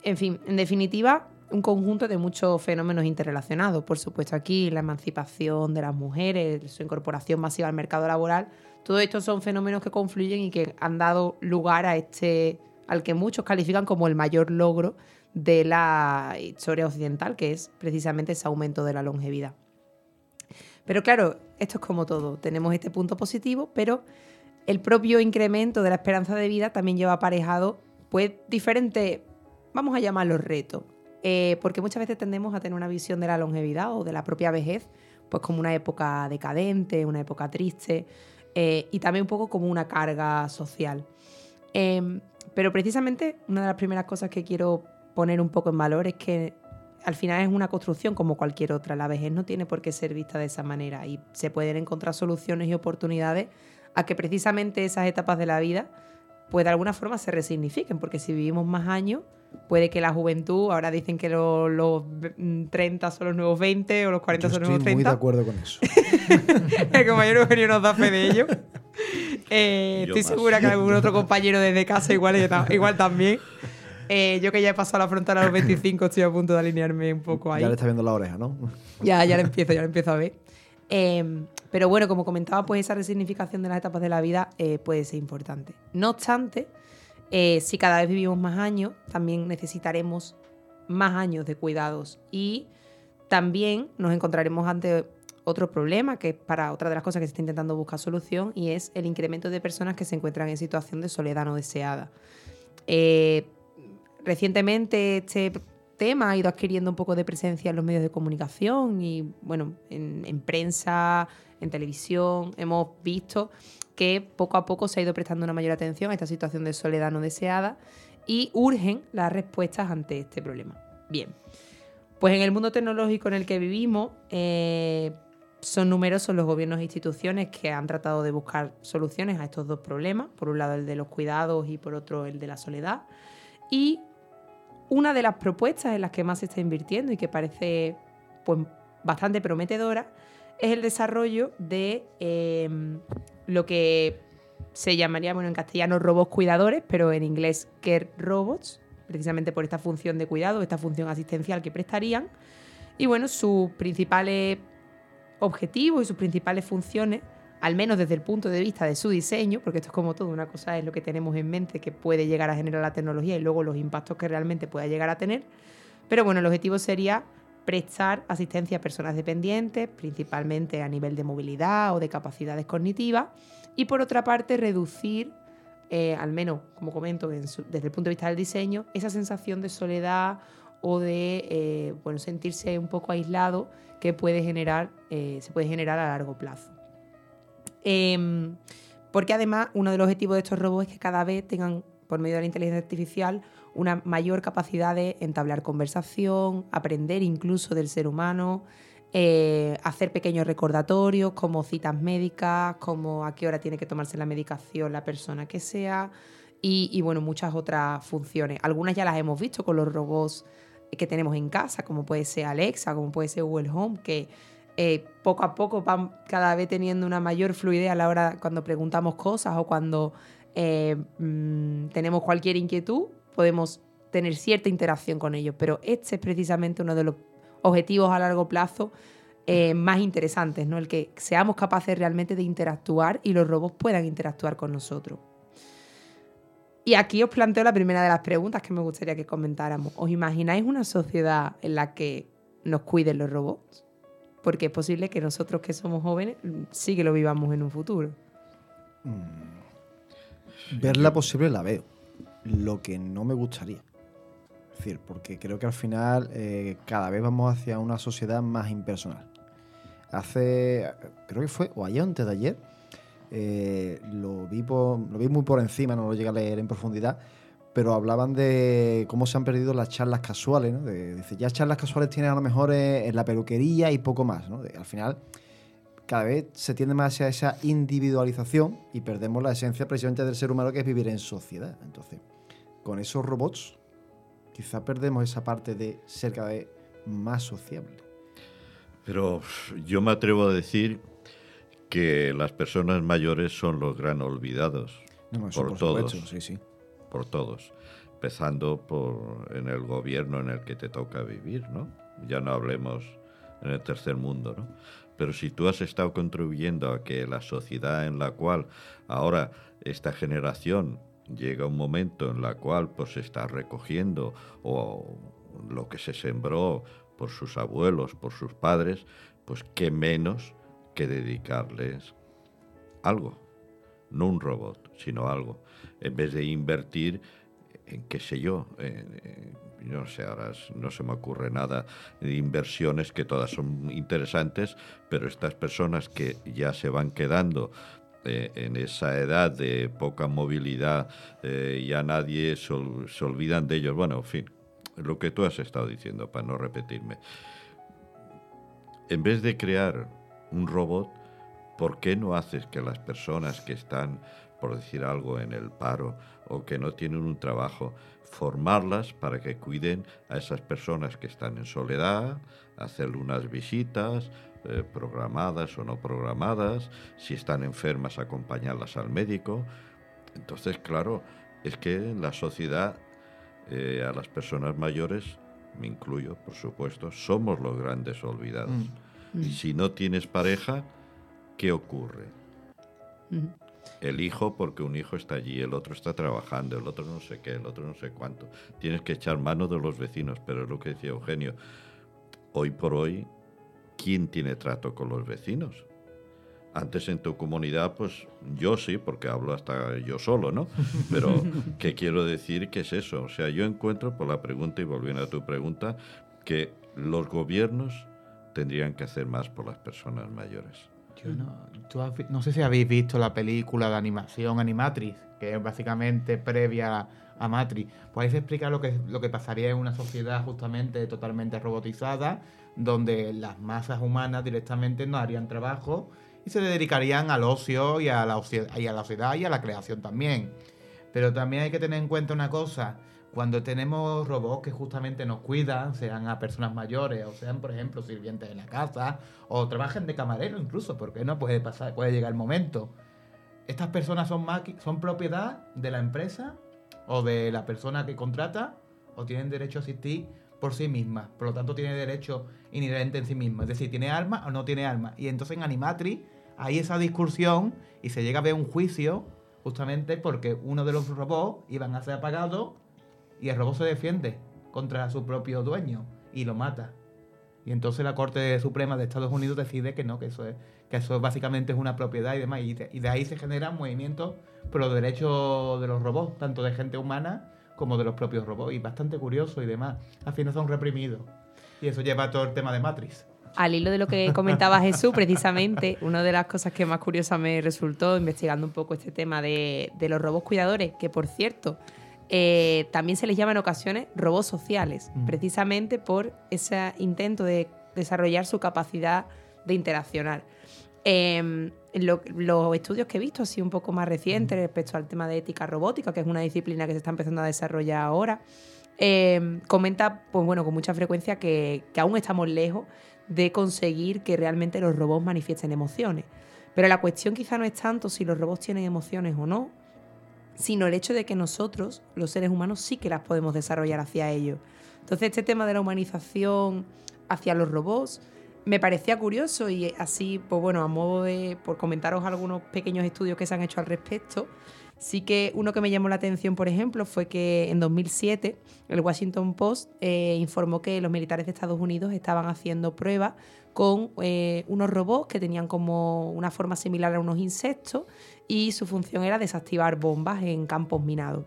en fin, en definitiva, un conjunto de muchos fenómenos interrelacionados. Por supuesto, aquí la emancipación de las mujeres, su incorporación masiva al mercado laboral, todo esto son fenómenos que confluyen y que han dado lugar a este, al que muchos califican como el mayor logro de la historia occidental, que es precisamente ese aumento de la longevidad. Pero claro, esto es como todo, tenemos este punto positivo, pero el propio incremento de la esperanza de vida también lleva aparejado pues diferentes, vamos a llamarlos retos. Eh, porque muchas veces tendemos a tener una visión de la longevidad o de la propia vejez, pues como una época decadente, una época triste eh, y también un poco como una carga social. Em, pero precisamente una de las primeras cosas que quiero poner un poco en valor es que al final es una construcción como cualquier otra. La vejez no tiene por qué ser vista de esa manera y se pueden encontrar soluciones y oportunidades a que precisamente esas etapas de la vida pues de alguna forma se resignifiquen, porque si vivimos más años, puede que la juventud, ahora dicen que los, 30 son los nuevos 20 o los 40 son los nuevos 30. Estoy muy de acuerdo con eso. El compañero Eugenio nos da fe de ello. Eh, estoy segura que algún otro compañero desde casa igual, igual también. Eh, yo que ya he pasado la frontera a los 25, estoy a punto de alinearme un poco ahí. Ya le está viendo la oreja, ¿no? Ya, ya le empiezo, ya le empiezo a ver. Em, pero bueno, como comentaba, pues esa resignificación de las etapas de la vida eh, puede ser importante. No obstante, eh, si cada vez vivimos más años, también necesitaremos más años de cuidados y también nos encontraremos ante otro problema, que es para otra de las cosas que se está intentando buscar solución, y es el incremento de personas que se encuentran en situación de soledad no deseada. Eh, recientemente este tema ha ido adquiriendo un poco de presencia en los medios de comunicación y, bueno, en, prensa, en televisión. Hemos visto que poco a poco se ha ido prestando una mayor atención a esta situación de soledad no deseada y urgen las respuestas ante este problema. Bien, pues en el mundo tecnológico en el que vivimos, eh, son numerosos los gobiernos e instituciones que han tratado de buscar soluciones a estos dos problemas, por un lado el de los cuidados y por otro el de la soledad. Y una de las propuestas en las que más se está invirtiendo y que parece pues, bastante prometedora es el desarrollo de em, lo que se llamaría, bueno, en castellano robots cuidadores, pero en inglés care robots, precisamente por esta función de cuidado, esta función asistencial que prestarían. Y bueno, sus principales objetivos y sus principales funciones al menos desde el punto de vista de su diseño, porque esto es como todo, una cosa es lo que tenemos en mente que puede llegar a generar la tecnología y luego los impactos que realmente pueda llegar a tener. Pero bueno, el objetivo sería prestar asistencia a personas dependientes, principalmente a nivel de movilidad o de capacidades cognitivas, y por otra parte reducir, eh, al menos como comento desde el punto de vista del diseño, esa sensación de soledad o de eh, bueno, sentirse un poco aislado que puede generar, eh, se puede generar a largo plazo. Em, porque además uno de los objetivos de estos robots es que cada vez tengan, por medio de la inteligencia artificial, una mayor capacidad de entablar conversación, aprender incluso del ser humano, eh, hacer pequeños recordatorios como citas médicas, como a qué hora tiene que tomarse la medicación la persona que sea y, bueno, muchas otras funciones. Algunas ya las hemos visto con los robots que tenemos en casa, como puede ser Alexa, como puede ser Google Home, que eh, poco a poco van cada vez teniendo una mayor fluidez a la hora cuando preguntamos cosas o cuando eh, mm, tenemos cualquier inquietud, podemos tener cierta interacción con ellos. Pero este es precisamente uno de los objetivos a largo plazo eh, más interesantes, ¿no? El que seamos capaces realmente de interactuar y los robots puedan interactuar con nosotros. Y aquí os planteo la primera de las preguntas que me gustaría que comentáramos. ¿Os imagináis una sociedad en la que nos cuiden los robots? Porque es posible que nosotros que somos jóvenes sí que lo vivamos en un futuro. Verla posible la veo. Lo que no me gustaría. Es decir, porque creo que al final eh, cada vez vamos hacia una sociedad más impersonal. Hace, creo que fue, o ayer antes de ayer, eh, lo, vi por- lo vi muy por encima, no lo llegué a leer en profundidad, pero hablaban de cómo se han perdido las charlas casuales. ¿no? Dice, ya charlas casuales tienen a lo mejor eh, en la peluquería y poco más. ¿no? Al final, cada vez se tiende más hacia esa individualización y perdemos la esencia precisamente del ser humano que es vivir en sociedad. Entonces, con esos robots, quizá perdemos esa parte de ser cada vez más sociable. Pero yo me atrevo a decir que las personas mayores son los gran olvidados No, eso por, todos, supuesto, sí, sí. por todos, empezando por en el gobierno en el que te toca vivir, ¿no? Ya no hablemos en el tercer mundo, ¿no? Pero si tú has estado contribuyendo a que la sociedad en la cual ahora esta generación llega un momento en la cual pues se está recogiendo o lo que se sembró por sus abuelos, por sus padres, pues qué menos que dedicarles algo, no un robot, sino algo, en vez de invertir en qué sé yo, en- no sé, ahora no se me ocurre nada inversiones que todas son interesantes, pero estas personas que ya se van quedando eh, en esa edad de poca movilidad, eh, ya nadie se, se olvidan de ellos. Bueno, en fin, lo que tú has estado diciendo, para no repetirme. En vez de crear un robot, ¿por qué no haces que las personas que están, por decir algo, en el paro o que no tienen un trabajo, formarlas para que cuiden a esas personas que están en soledad, hacerle unas visitas, eh, programadas o no programadas, si están enfermas, acompañarlas al médico? Entonces, claro, es que en la sociedad eh, a las personas mayores, me incluyo, por supuesto, somos los grandes olvidados. Mm. Y si no tienes pareja, ¿qué ocurre? Ujú. El hijo, porque un hijo está allí, el otro está trabajando, el otro no sé qué, el otro no sé cuánto. Tienes que echar mano de los vecinos, pero es lo que decía Eugenio. Hoy por hoy, ¿quién tiene trato con los vecinos? Antes en tu comunidad, pues yo sí, porque hablo hasta yo solo, ¿no? Pero, ¿qué quiero decir? ¿Qué es eso? O sea, yo encuentro, por la pregunta, y volviendo a tu pregunta, que los gobiernos tendrían que hacer más por las personas mayores. Yo no, no sé si habéis visto la película de animación Animatrix, que es básicamente previa a Matrix. Pues ahí se explica lo que, lo que pasaría en una sociedad justamente totalmente robotizada, donde las masas humanas directamente no harían trabajo y se dedicarían al ocio y a la, y a la sociedad y a la creación también. Pero también hay que tener en cuenta una cosa. Cuando tenemos robots que justamente nos cuidan, sean a personas mayores o sean, por ejemplo, sirvientes de la casa o trabajen de camarero incluso, porque no puede pasar, puede llegar el momento. Estas personas son, son propiedad de la empresa o de la persona que contrata o tienen derecho a asistir por sí mismas. Por lo tanto, tiene derecho inherente en sí misma. Es decir, tiene alma o no tiene alma. Y entonces en Animatrix hay esa discusión y se llega a ver un juicio justamente porque uno de los robots iban a ser apagados y el robot se defiende contra su propio dueño y lo mata. Y entonces la Corte Suprema de Estados Unidos decide que no, que eso es, que eso básicamente es una propiedad y demás. Y de, ahí se generan movimientos por los derechos de los robots, tanto de gente humana como de los propios robots. Y bastante curioso y demás. Al final son reprimidos. Y eso lleva a todo el tema de Matrix. Al hilo de lo que comentaba Jesús, precisamente, una de las cosas que más curiosa me resultó investigando un poco este tema de, de los robots cuidadores, que por cierto, eh, también se les llama en ocasiones robots sociales, Mm. precisamente por ese intento de desarrollar su capacidad de interaccionar. Em, lo- los estudios que he visto, así un poco más recientes respecto al tema de ética robótica, que es una disciplina que se está empezando a desarrollar ahora, em, comenta, pues bueno, con mucha frecuencia que, que aún estamos lejos de conseguir que realmente los robots manifiesten emociones. Pero la cuestión quizá no es tanto si los robots tienen emociones o no, sino el hecho de que nosotros, los seres humanos, sí que las podemos desarrollar hacia ellos. Entonces, este tema de la humanización hacia los robots me parecía curioso y así, pues bueno, a modo de, por comentaros algunos pequeños estudios que se han hecho al respecto, sí que uno que me llamó la atención, por ejemplo, fue que en 2007 el Washington Post eh, informó que los militares de Estados Unidos estaban haciendo pruebas con eh, unos robots que tenían como una forma similar a unos insectos y su función era desactivar bombas en campos minados.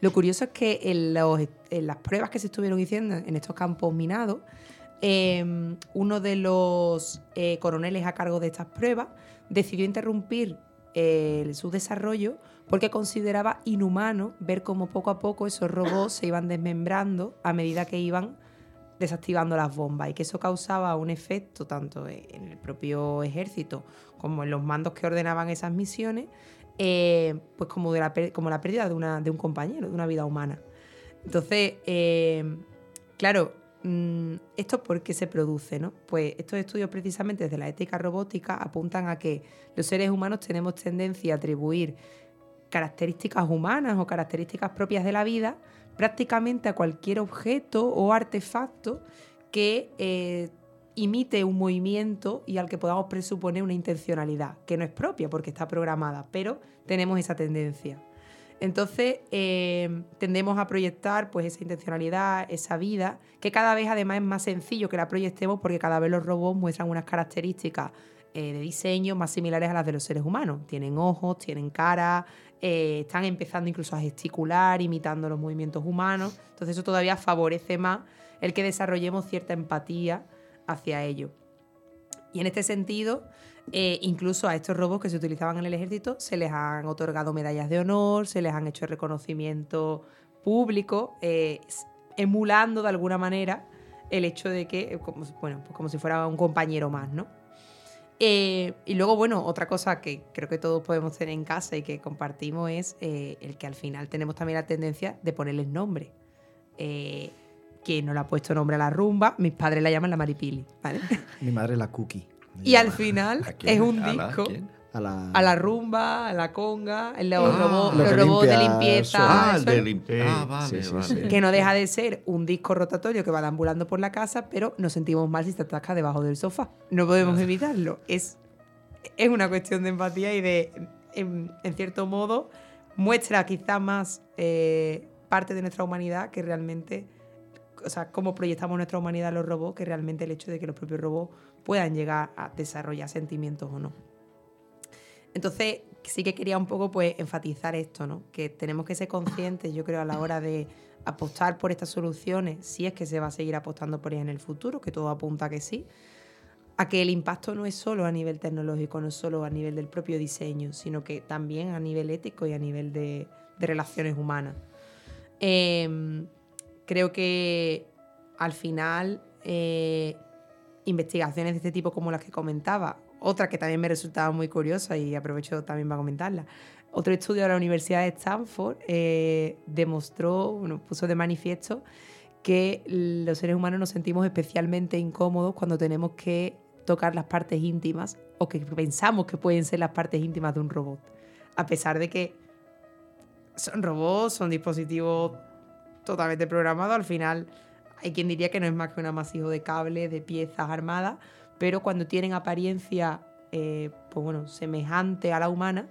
Lo curioso es que en, las pruebas que se estuvieron haciendo en estos campos minados, eh, uno de los eh, coroneles a cargo de estas pruebas decidió interrumpir su desarrollo porque consideraba inhumano ver cómo poco a poco esos robots se iban desmembrando a medida que iban desactivando las bombas y que eso causaba un efecto tanto en el propio ejército como en los mandos que ordenaban esas misiones, eh, pues como, de la, como la pérdida de, una, de un compañero, de una vida humana. Entonces, eh, claro, ¿esto por qué se produce? No? Pues estos estudios precisamente desde la ética robótica apuntan a que los seres humanos tenemos tendencia a atribuir características humanas o características propias de la vida prácticamente a cualquier objeto o artefacto que eh, imite un movimiento y al que podamos presuponer una intencionalidad, que no es propia porque está programada, pero tenemos esa tendencia. Entonces eh, tendemos a proyectar pues esa intencionalidad, esa vida, que cada vez además es más sencillo que la proyectemos porque cada vez los robots muestran unas características eh, de diseño más similares a las de los seres humanos. Tienen ojos, tienen cara, eh, están empezando incluso a gesticular, imitando los movimientos humanos. Entonces eso todavía favorece más el que desarrollemos cierta empatía hacia ellos. Y en este sentido, eh, incluso a estos robots que se utilizaban en el ejército se les han otorgado medallas de honor, se les han hecho reconocimiento público, eh, emulando de alguna manera el hecho de que, eh, como, bueno, pues como si fuera un compañero más, ¿no? Y luego, bueno, otra cosa que creo que todos podemos tener en casa y que compartimos es el que al final tenemos también la tendencia de ponerles nombre. Eh, quien no le ha puesto nombre a la rumba, mis padres la llaman la maripili, ¿vale? Mi madre la cookie. Y al final ¿A quién? es un ¿A disco quién? A la, a la rumba, a la conga, a los, Ah, robots, lo los robots de el limpieza. Ah, el de Sí. Ah, vale, Sí, sí, vale. sí. que no deja de ser un disco rotatorio que va deambulando por la casa, pero nos sentimos mal si se atasca debajo del sofá. No podemos evitarlo. Es, es una cuestión de empatía y de, en, en cierto modo, muestra quizá más eh, parte de nuestra humanidad que realmente, o sea, cómo proyectamos nuestra humanidad en los robots, que realmente el hecho de que los propios robots puedan llegar a desarrollar sentimientos o no. Entonces, sí que quería un poco pues enfatizar esto, ¿no? Que tenemos que ser conscientes, yo creo, a la hora de apostar por estas soluciones, si es que se va a seguir apostando por ellas en el futuro, que todo apunta a que sí, a que el impacto no es solo a nivel tecnológico, no es solo a nivel del propio diseño, sino que también a nivel ético y a nivel de, relaciones humanas. Em, creo que al final eh, investigaciones de este tipo como las que comentaba, otra que también me resultaba muy curiosa y aprovecho también para comentarla. Otro estudio de la Universidad de Stanford eh, demostró, puso de manifiesto que los seres humanos nos sentimos especialmente incómodos cuando tenemos que tocar las partes íntimas o que pensamos que pueden ser las partes íntimas de un robot. A pesar de que son robots, son dispositivos totalmente programados, al final hay quien diría que no es más que un amasijo de cables, de piezas armadas, pero cuando tienen apariencia eh, pues bueno, semejante a la humana,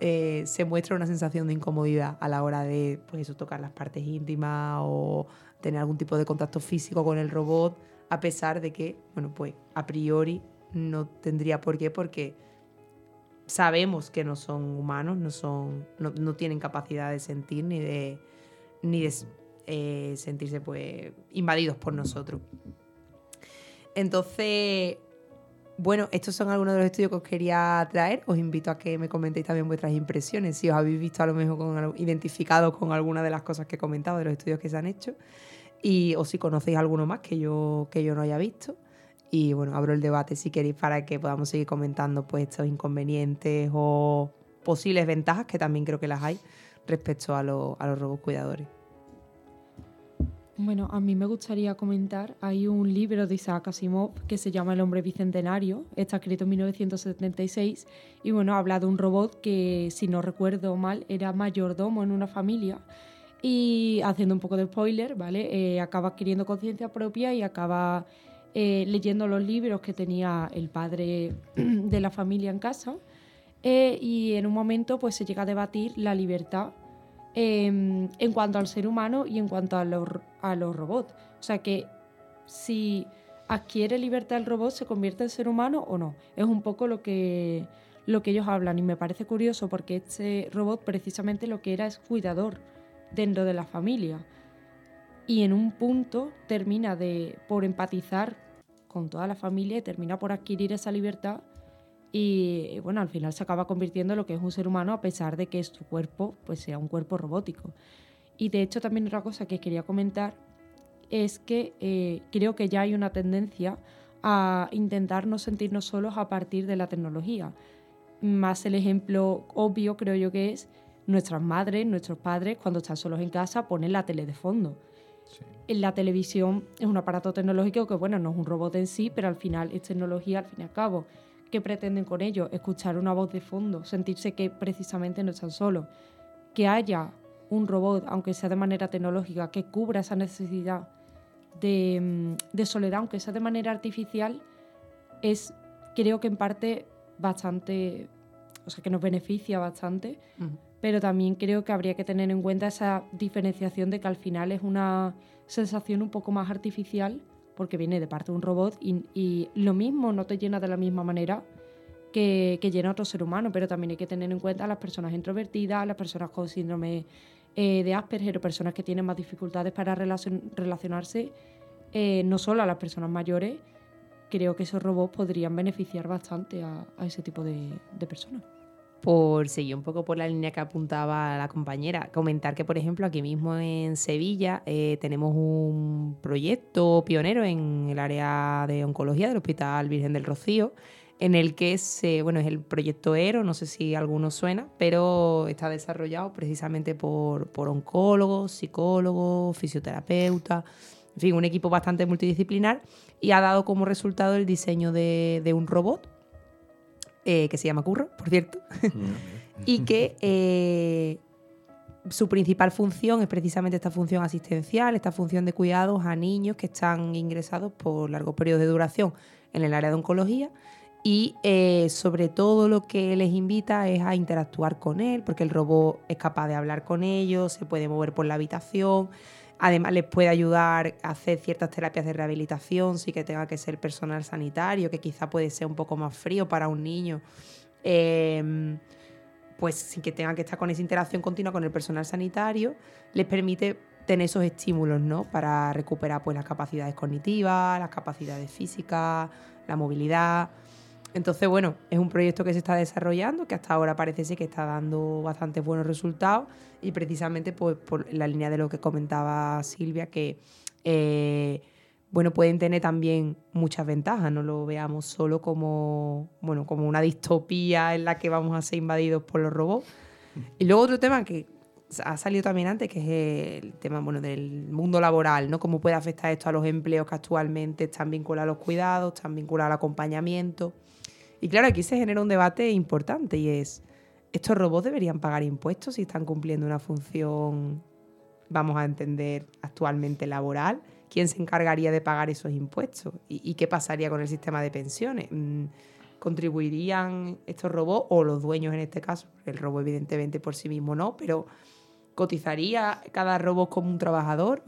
eh, se muestra una sensación de incomodidad a la hora de pues tocar las partes íntimas o tener algún tipo de contacto físico con el robot, a pesar de que, bueno, pues a priori no tendría por qué, porque sabemos que no son humanos, no, son, no tienen capacidad de sentir ni de, ni de eh, sentirse pues invadidos por nosotros. Entonces, bueno, estos son algunos de los estudios que os quería traer. Os invito a que me comentéis también vuestras impresiones, si os habéis visto a lo mejor con, identificados con alguna de las cosas que he comentado, de los estudios que se han hecho. y, o si conocéis alguno más que yo, que yo no haya visto. Y bueno, abro el debate si queréis para que podamos seguir comentando pues, estos inconvenientes o posibles ventajas, que también creo que las hay, respecto a, a los robots cuidadores. Bueno, a mí me gustaría comentar, hay un libro de Isaac Asimov que se llama El hombre bicentenario, está escrito en 1976 y bueno, habla de un robot que, si no recuerdo mal, era mayordomo en una familia y haciendo un poco de spoiler, ¿vale? Eh, acaba adquiriendo conciencia propia y acaba eh, leyendo los libros que tenía el padre de la familia en casa eh, y en un momento pues se llega a debatir la libertad eh, en cuanto al ser humano y en cuanto a los, a los robots. O sea que si adquiere libertad el robot, ¿se convierte en ser humano o no? Es un poco lo que, lo que ellos hablan y me parece curioso porque este robot precisamente lo que era es cuidador dentro de la familia. Y en un punto termina de, por empatizar con toda la familia y termina por adquirir esa libertad y bueno, al final se acaba convirtiendo en lo que es un ser humano a pesar de que su cuerpo pues sea un cuerpo robótico. Y de hecho también otra cosa que quería comentar es que eh, creo que ya hay una tendencia a intentar no sentirnos solos a partir de la tecnología. Más el ejemplo obvio creo yo que es nuestras madres, nuestros padres cuando están solos en casa ponen la tele de fondo. En la televisión es un aparato tecnológico que bueno, no es un robot en sí, pero al final es tecnología al fin y al cabo. ¿Qué pretenden con ello? Escuchar una voz de fondo, sentirse que precisamente no están solos. Que haya un robot, aunque sea de manera tecnológica, que cubra esa necesidad de, mm, de soledad, aunque sea de manera artificial, es creo que en parte bastante, o sea, que nos beneficia bastante, pero también creo que habría que tener en cuenta esa diferenciación de que al final es una sensación un poco más artificial porque viene de parte de un robot y, y lo mismo no te llena de la misma manera que, llena otro ser humano, pero también hay que tener en cuenta a las personas introvertidas, a las personas con síndrome eh, de Asperger o personas que tienen más dificultades para relacion- relacionarse, eh, no solo a las personas mayores, creo que esos robots podrían beneficiar bastante a, ese tipo de personas. Por seguir un poco por la línea que apuntaba la compañera, comentar que, por ejemplo, aquí mismo en Sevilla eh, tenemos un proyecto pionero en el área de oncología del Hospital Virgen del Rocío, en el que se, bueno, es el proyecto ERO, no sé si alguno suena, pero está desarrollado precisamente por, por oncólogos, psicólogos, fisioterapeutas, en fin, un equipo bastante multidisciplinar y ha dado como resultado el diseño de, de un robot eh, que se llama Curro, por cierto, y que eh, su principal función es precisamente esta función asistencial, esta función de cuidados a niños que están ingresados por largos periodos de duración en el área de oncología. Y eh, sobre todo lo que les invita es a interactuar con él, porque el robot es capaz de hablar con ellos, se puede mover por la habitación, además les puede ayudar a hacer ciertas terapias de rehabilitación, sí que tenga que ser personal sanitario, que quizá puede ser un poco más frío para un niño. Eh, pues sin que tengan que estar con esa interacción continua con el personal sanitario, les permite tener esos estímulos, ¿no? Para recuperar pues las capacidades cognitivas, las capacidades físicas, la movilidad. Entonces, bueno, es un proyecto que se está desarrollando, que hasta ahora parece ser que está dando bastantes buenos resultados y precisamente pues, por la línea de lo que comentaba Silvia, que eh, bueno, pueden tener también muchas ventajas, no lo veamos solo como, bueno, como una distopía en la que vamos a ser invadidos por los robots. Y luego otro tema que ha salido también antes, que es el tema bueno, del mundo laboral, ¿no? Cómo puede afectar esto a los empleos que actualmente están vinculados a los cuidados, están vinculados al acompañamiento. Y claro, aquí se genera un debate importante y es, ¿estos robots deberían pagar impuestos si están cumpliendo una función, vamos a entender, actualmente laboral? ¿Quién se encargaría de pagar esos impuestos? ¿Y, qué pasaría con el sistema de pensiones? Mm, ¿Contribuirían estos robots o los dueños en este caso? El robot evidentemente por sí mismo no, pero ¿cotizaría cada robot como un trabajador?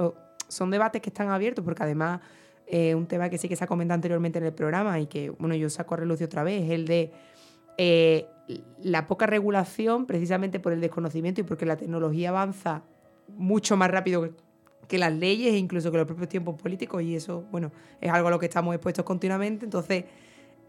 Son debates que están abiertos porque además eh, un tema que sí que se ha comentado anteriormente en el programa y que, bueno, yo saco a relucir otra vez, el de eh, la poca regulación precisamente por el desconocimiento y porque la tecnología avanza mucho más rápido que, las leyes e incluso que los propios tiempos políticos y eso, bueno, es algo a lo que estamos expuestos continuamente. Entonces,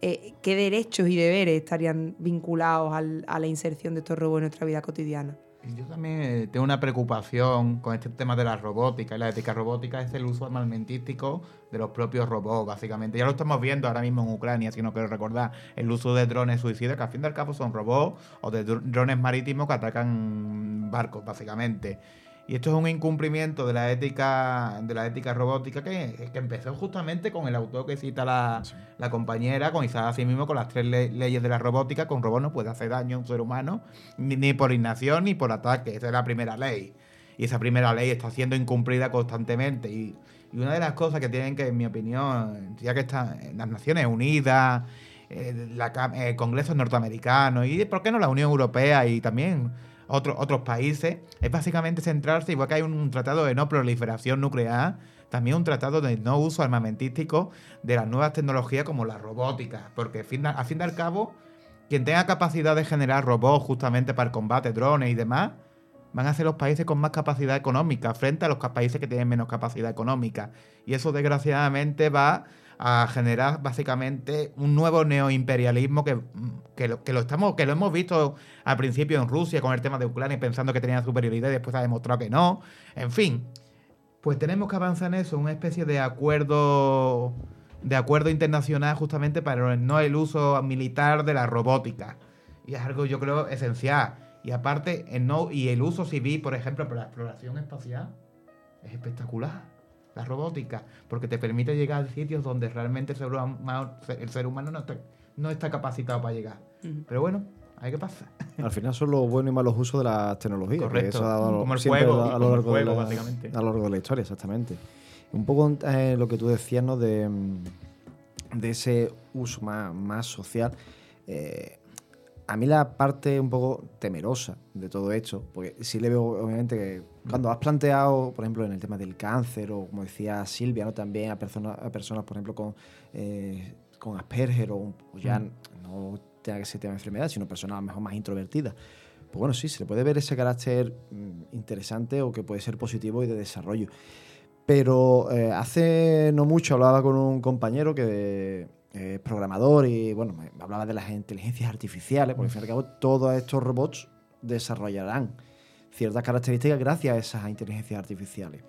eh, ¿qué derechos y deberes estarían vinculados al- a la inserción de estos robots en nuestra vida cotidiana? Yo también eh, tengo una preocupación con este tema de la robótica. Y la ética robótica es el uso armamentístico de los propios robots, básicamente. Ya lo estamos viendo ahora mismo en Ucrania, si no quiero recordar, el uso de drones suicidas, que al fin y al cabo son robots o de dr- drones marítimos que atacan barcos, básicamente. Y esto es un incumplimiento de la ética, de la ética robótica que, que empezó justamente con el autor que cita la, la compañera, con Isaac así mismo, con las tres le- leyes de la robótica, un robot no puede hacer daño a un ser humano, ni, ni por inacción ni por ataque. Esa es la primera ley. Y esa primera ley está siendo incumplida constantemente. Y, y una de las cosas que tienen que, en mi opinión, ya que están en las Naciones Unidas, eh, la el Congreso norteamericano y, ¿por qué no, la Unión Europea y también otros otros países, es básicamente centrarse, igual que hay un, tratado de no proliferación nuclear, también un tratado de no uso armamentístico de las nuevas tecnologías como la robótica, porque a fin, a de al cabo, quien tenga capacidad de generar robots justamente para el combate, drones y demás, van a ser los países con más capacidad económica frente a los países que tienen menos capacidad económica. Y eso desgraciadamente va a generar básicamente un nuevo neoimperialismo que, que, lo, que lo estamos que lo hemos visto al principio en Rusia con el tema de Ucrania pensando que tenían superioridad y después ha demostrado que no. En fin, pues tenemos que avanzar en eso, una especie de acuerdo de acuerdo internacional justamente para no el uso militar de la robótica. Y es algo yo creo esencial. Y aparte, el no, y el uso civil, por ejemplo, para la exploración espacial, es espectacular. La robótica, porque te permite llegar a sitios donde realmente el ser humano, el ser humano no, está, no está capacitado para llegar. Pero bueno, hay que pasar. Al final son los buenos y malos usos de las tecnologías. Correcto. eso ha dado Como el juego, a como lo el largo, juego, de la, básicamente. a lo largo de la historia, exactamente. Un poco eh, lo que tú decías, ¿no? De, mm, de ese uso más, más social. eh, a mí la parte un poco temerosa de todo esto, porque sí le veo, obviamente, que cuando has planteado, por ejemplo, en el tema del cáncer, o como decía Silvia, ¿no? también a, personas a personas, por ejemplo, con, eh, con Asperger, o, o ya Mm. no tenga que ser tema de enfermedad, sino personas a lo mejor más introvertidas. Pues bueno, sí, se le puede ver ese carácter mm, interesante o que puede ser positivo y de desarrollo. Pero eh, hace no mucho hablaba con un compañero que programador y bueno, me hablaba de las inteligencias artificiales, porque al fin y al cabo todos estos robots desarrollarán ciertas características gracias a esas inteligencias artificiales.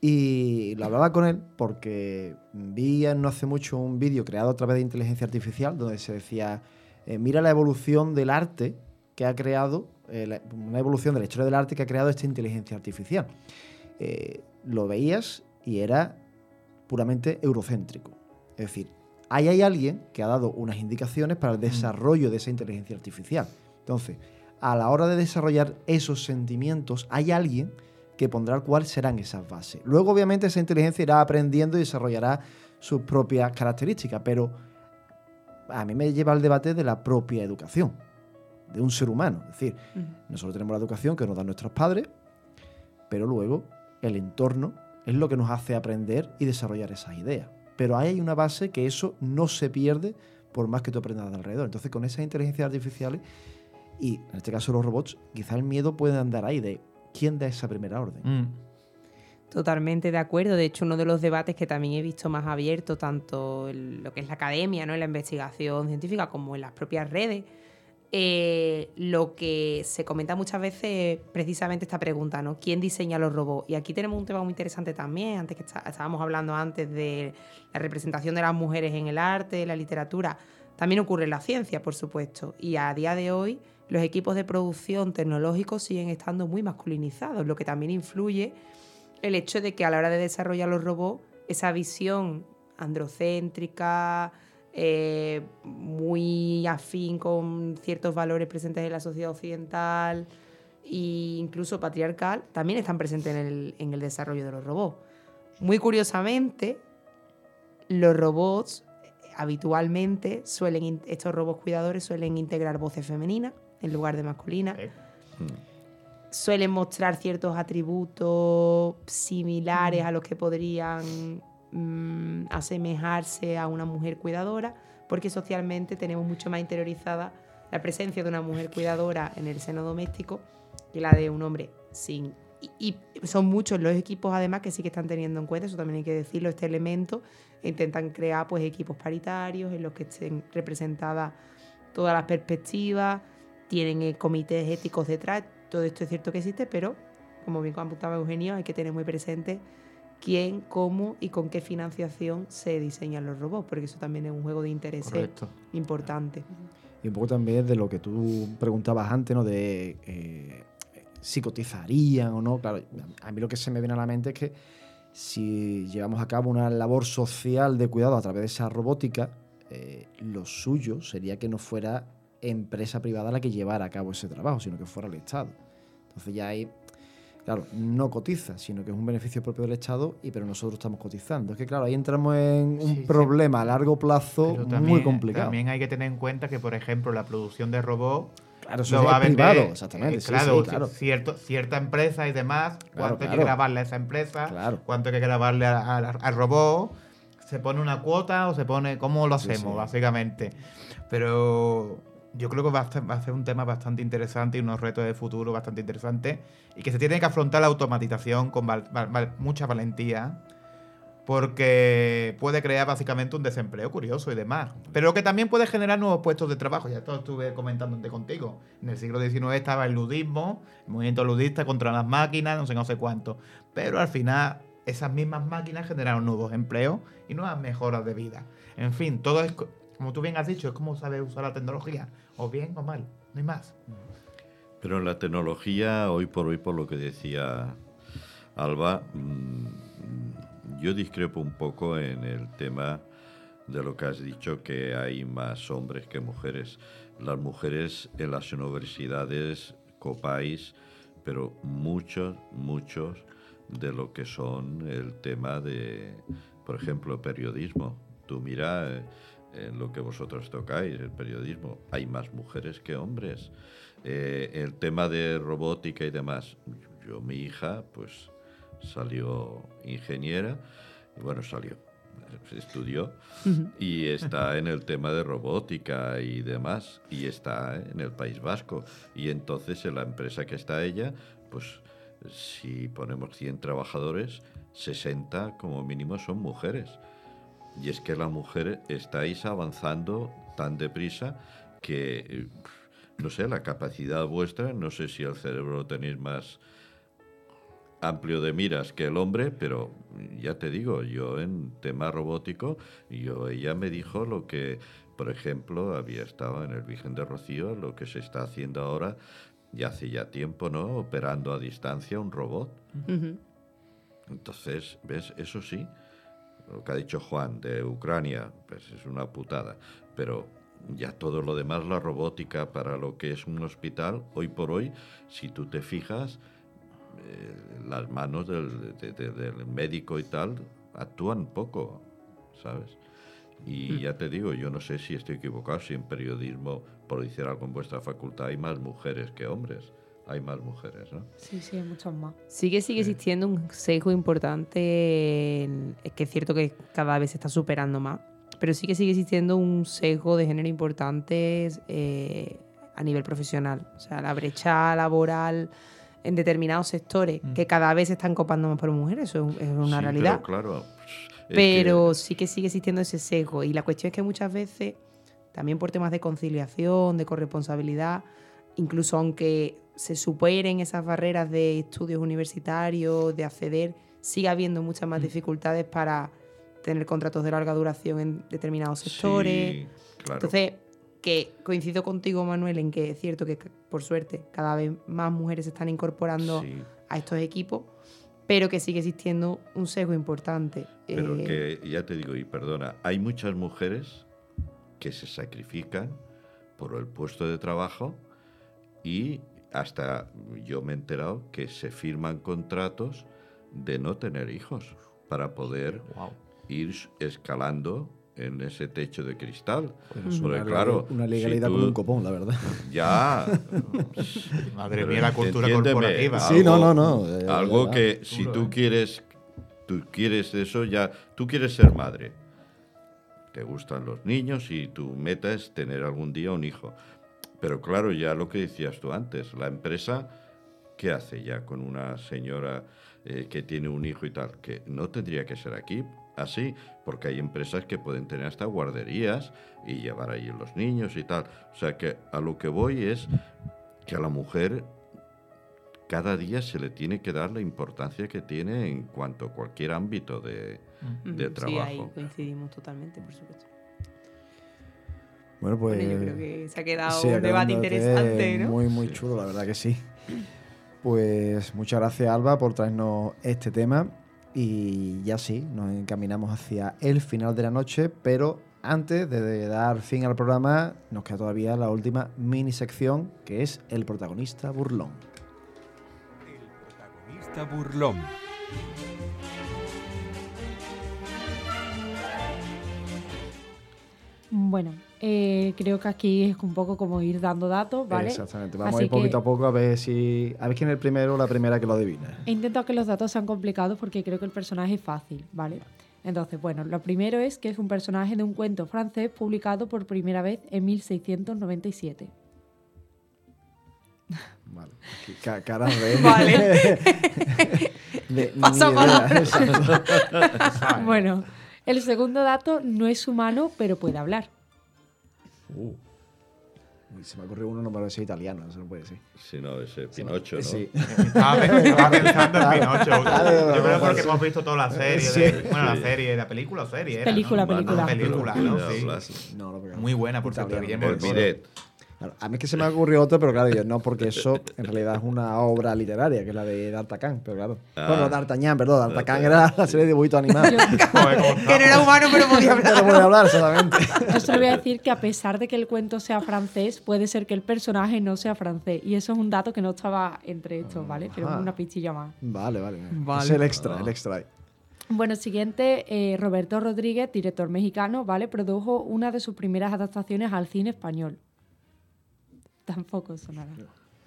Y lo hablaba con él porque vi no hace mucho un vídeo creado a través de inteligencia artificial donde se decía, eh, mira la evolución del arte que ha creado, eh, la- una evolución de la historia del arte que ha creado esta inteligencia artificial. Eh, lo veías y era puramente eurocéntrico. Es decir, ahí hay alguien que ha dado unas indicaciones para el desarrollo de esa inteligencia artificial. Entonces, a la hora de desarrollar esos sentimientos, hay alguien que pondrá cuáles serán esas bases. Luego, obviamente, esa inteligencia irá aprendiendo y desarrollará sus propias características, pero a mí me lleva al debate de la propia educación de un ser humano. Es decir, nosotros tenemos la educación que nos dan nuestros padres, pero luego el entorno es lo que nos hace aprender y desarrollar esas ideas. Pero ahí hay una base que eso no se pierde por más que tú aprendas de alrededor. Entonces, con esas inteligencias artificiales y en este caso los robots, quizá el miedo puede andar ahí de quién da esa primera orden. Mm. Totalmente de acuerdo. De hecho, uno de los debates que también he visto más abierto, tanto en lo que es la academia, ¿no? en la investigación científica, como en las propias redes, eh, lo que se comenta muchas veces es precisamente esta pregunta, ¿no? ¿Quién diseña los robots? Y aquí tenemos un tema muy interesante también, antes que está- estábamos hablando antes de la representación de las mujeres en el arte, la literatura. También ocurre en la ciencia, por supuesto. Y a día de hoy, los equipos de producción tecnológicos siguen estando muy masculinizados, lo que también influye el hecho de que a la hora de desarrollar los robots, esa visión androcéntrica, eh, muy afín con ciertos valores presentes en la sociedad occidental e incluso patriarcal, también están presentes en el, en el desarrollo de los robots. Muy curiosamente, los robots eh, habitualmente suelen, estos robots cuidadores suelen integrar voces femeninas en lugar de masculinas. Eh, suelen mostrar ciertos atributos similares a los que podrían mm, asemejarse a una mujer cuidadora, porque socialmente tenemos mucho más interiorizada la presencia de una mujer cuidadora en el seno doméstico que la de un hombre sin. Y, son muchos los equipos además que sí que están teniendo en cuenta, eso también hay que decirlo, este elemento, intentan crear pues equipos paritarios en los que estén representadas todas las perspectivas, tienen eh, comités éticos detrás. todo esto es cierto que existe, pero como bien apuntaba Eugenio, hay que tener muy presente quién, cómo y con qué financiación se diseñan los robots, porque eso también es un juego de intereses Correcto. importante. Y un poco también de lo que tú preguntabas antes, ¿no? De eh, si cotizarían o no. Claro, a mí lo que se me viene a la mente es que si llevamos a cabo una labor social de cuidado a través de esa robótica, eh, lo suyo sería que no fuera empresa privada la que llevara a cabo ese trabajo, sino que fuera el Estado. Entonces ya ahí, claro, no cotiza, sino que es un beneficio propio del Estado, y pero nosotros estamos cotizando. Es que claro, ahí entramos en un Sí, sí. problema a largo plazo muy también- complicado. También hay que tener en cuenta que, por ejemplo, la producción de robots Claro, eso lo es va a vender, privado, exactamente. eh, claro, sí, claro. Cierto, cierta empresa y demás, Claro, cuánto hay que grabarle a esa empresa, cuánto hay que grabarle al robot, se pone una cuota o se pone, ¿cómo lo Sí, hacemos, sí. básicamente? Pero yo creo que va a, ser, un tema bastante interesante y unos retos de futuro bastante interesantes y que se tiene que afrontar la automatización con mucha valentía porque puede crear básicamente un desempleo curioso y demás. Pero que también puede generar nuevos puestos de trabajo. Ya esto estuve comentando contigo. En el siglo XIX estaba el ludismo, el movimiento ludista contra las máquinas, no sé, no sé cuánto. Pero al final esas mismas máquinas generaron nuevos empleos y nuevas mejoras de vida. En fin, todo es, co- como tú bien has dicho, es como saber usar la tecnología, o bien o mal, no hay más. Pero en la tecnología, hoy por hoy, por lo que decía Alba, mm, yo discrepo un poco en el tema de lo que has dicho, que hay más hombres que mujeres. Las mujeres en las universidades copáis, pero muchos, muchos de lo que son el tema de, por ejemplo, periodismo. Tú mira eh, en lo que vosotros tocáis, el periodismo, hay más mujeres que hombres. Eh, el tema de robótica y demás, yo, mi hija, pues salió ingeniera, y bueno, salió, estudió y está en el tema de robótica y demás, y está en el País Vasco. Y entonces en la empresa que está ella, pues si ponemos 100 trabajadores, 60 como mínimo son mujeres. Y es que la mujer estáis avanzando tan deprisa que, eh, no sé, la capacidad vuestra, no sé si el cerebro lo tenéis más amplio de miras que el hombre, pero ya te digo, yo en tema robótico, yo ella me dijo lo que, por ejemplo, había estado en el Virgen de Rocío, lo que se está haciendo ahora, y hace ya tiempo, ¿no? Operando a distancia un robot. Entonces, ¿ves? Eso sí, lo que ha dicho Juan de Ucrania, pues es una putada. Pero ya todo lo demás, la robótica para lo que es un hospital, hoy por hoy, si tú te fijas, eh, las manos del, de- de- del médico y tal actúan poco, ¿sabes? Y ya te digo, yo no sé si estoy equivocado, si en periodismo, por decir algo en vuestra facultad, hay más mujeres que hombres. Hay más mujeres, ¿no? Sí, sí, hay muchos más. Sí que sigue existiendo un sesgo importante, en- es que es cierto que cada vez se está superando más, pero sí que sigue existiendo un sesgo de género importante eh, a nivel profesional. O sea, la brecha laboral en determinados sectores que cada vez se están copando más por mujeres, eso es, una Sí, realidad. Pero claro. es Pero que- sí que sigue existiendo ese sesgo. Y la cuestión es que muchas veces, también por temas de conciliación, de corresponsabilidad, incluso aunque se superen esas barreras de estudios universitarios, de acceder, sigue habiendo muchas más dificultades para tener contratos de larga duración en determinados sectores. Sí, claro. Entonces, que coincido contigo, Manuel, en que es cierto que, por suerte, cada vez más mujeres se están incorporando Sí, a estos equipos, pero que sigue existiendo un sesgo importante. pero Eh, que ya te digo, y perdona, hay muchas mujeres que se sacrifican por el puesto de trabajo y hasta yo me he enterado que se firman contratos de no tener hijos para poder ir escalando en ese techo de cristal. Porque una, claro, una si legalidad tú- como un copón, la verdad. Ya. Madre mía, la cultura corporativa. Sí, no, no, no, eh, algo que si tú ¿eh? quieres, tú quieres eso ya, tú quieres ser madre. Te gustan los niños y tu meta es tener algún día un hijo. Pero claro, ya lo que decías tú antes, la empresa, ¿qué hace ya con una señora eh, que tiene un hijo y tal? Que no tendría que ser aquí así, porque hay empresas que pueden tener hasta guarderías y llevar allí los niños y tal. O sea que a lo que voy es que a la mujer cada día se le tiene que dar la importancia que tiene en cuanto a cualquier ámbito de, de Ujú, Sí, ahí trabajo. coincidimos totalmente, por supuesto. Bueno, pues. Bueno, yo creo que se ha quedado sí, un debate interesante, ¿no? Muy, muy chulo, la verdad que sí. Pues muchas gracias, Alba, por traernos este tema. Y ya sí, nos encaminamos hacia el final de la noche, pero antes de dar fin al programa, nos queda todavía la última mini sección, que es el protagonista burlón. Protagonista burlón. Bueno, eh, creo que aquí es un poco como ir dando datos, ¿vale? Exactamente. Vamos Así a ir poquito a poco a ver si. A ver quién es el primero o la primera que lo adivina. He intentado que los datos sean complicados porque creo que el personaje es fácil, ¿vale? Entonces, bueno, lo primero es que es un personaje de un cuento francés publicado por primera vez en 1697. Vale. Caras de. Vale. de- ni Pasa idea. para Exacto. Bueno, el segundo dato no es humano, pero puede hablar. Uh. Uy, se me ocurrió uno, no me italiano, eso no puede ser. Si no, ese Pinocho, ¿no? Sí. Estaba, pensando en Pinocho. Yo creo porque sí. hemos visto toda la serie. Sí. de- bueno, la Sí. serie, la película o serie. Era, Película, ¿no? película. película, ¿no? Sí. No, no, porque- Muy buena, por cierto. Guillermo del. Claro, a mí es que se me ocurrió otro, pero claro, yo no, porque eso en realidad es una obra literaria, que es la de D'Artagnan, pero claro. Ah. Bueno, D'Artagnan, perdón, D'Artagnan era la serie de dibujitos animados. Que no era humano, pero podía Pero hablar. exactamente. Yo solo voy a decir que a pesar de que el cuento sea francés, puede ser que el personaje no sea francés. Y eso es un dato que no estaba entre estos, ¿vale? Pero Ajá. una pichilla más. Vale, vale. Vale. Es el extra, el extra. ahí. Bueno, siguiente, eh, Roberto Rodríguez, director mexicano, ¿vale? Produjo una de sus primeras adaptaciones al cine español. Tampoco sonará.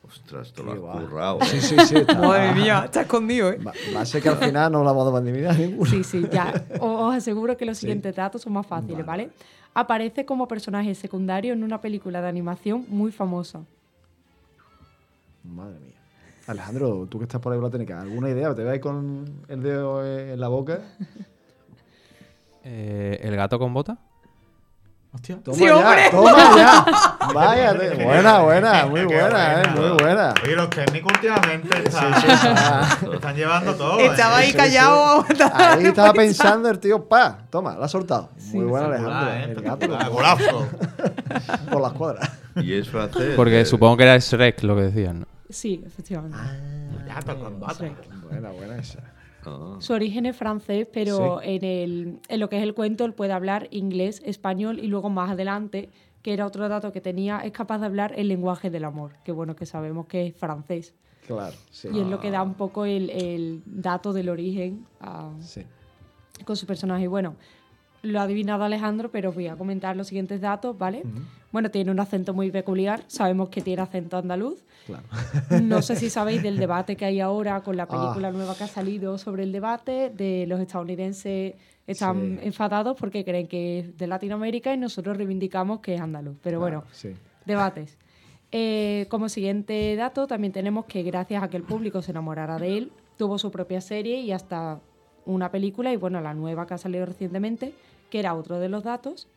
Ostras, te lo has currado. Sí, sí, sí. está- Madre mía, está escondido, ¿eh? Va, va a ser que al final no hablamos de pandemia ninguno. Sí, sí, ya. Os aseguro que los siguientes datos son más fáciles, ¿vale? Aparece como personaje secundario en una película de animación muy famosa. Madre mía. Alejandro, tú que estás por ahí la técnica, ¿alguna idea? ¿Te ves con el dedo eh, en la boca? Eh, ¿El gato con bota? Hostia. Toma Sí, ya, hombre. toma ya. Vaya, buena, buena, muy buena, eh, muy buena. Oye, los técnicos últimamente están, están llevando todo. Estaba ¿eh? ahí callado. Ahí estaba pensando el tío, pa, toma, la ha soltado. Muy buena, Alejandro. ¿eh? El gato Espectacular, golazo. por las cuadras. Y es francés. Porque eh, supongo que era Shrek lo que decían, ¿no? Sí, efectivamente. Gato con bota. Buena, buena esa. Ah, Su origen es francés, pero en, el, en lo que es el cuento él puede hablar inglés, español y luego más adelante, que era otro dato que tenía, es capaz de hablar el lenguaje del amor, que bueno, que sabemos que es francés. Claro, sí. Y es lo que da un poco el, el dato del origen a- Sí. con su personaje. Bueno, lo ha adivinado Alejandro, pero os voy a comentar los siguientes datos, ¿vale? Bueno, tiene un acento muy peculiar, sabemos que tiene acento andaluz. Claro. No sé si sabéis del debate que hay ahora con la Ah. película nueva que ha salido sobre el debate, de los estadounidenses están Sí. enfadados porque creen que es de Latinoamérica y nosotros reivindicamos que es andaluz. Pero bueno, Sí. debates. Eh, como siguiente dato, también tenemos que gracias a que el público se enamorara de él, tuvo su propia serie y hasta una película, y bueno, la nueva que ha salido recientemente, que era otro de los datos.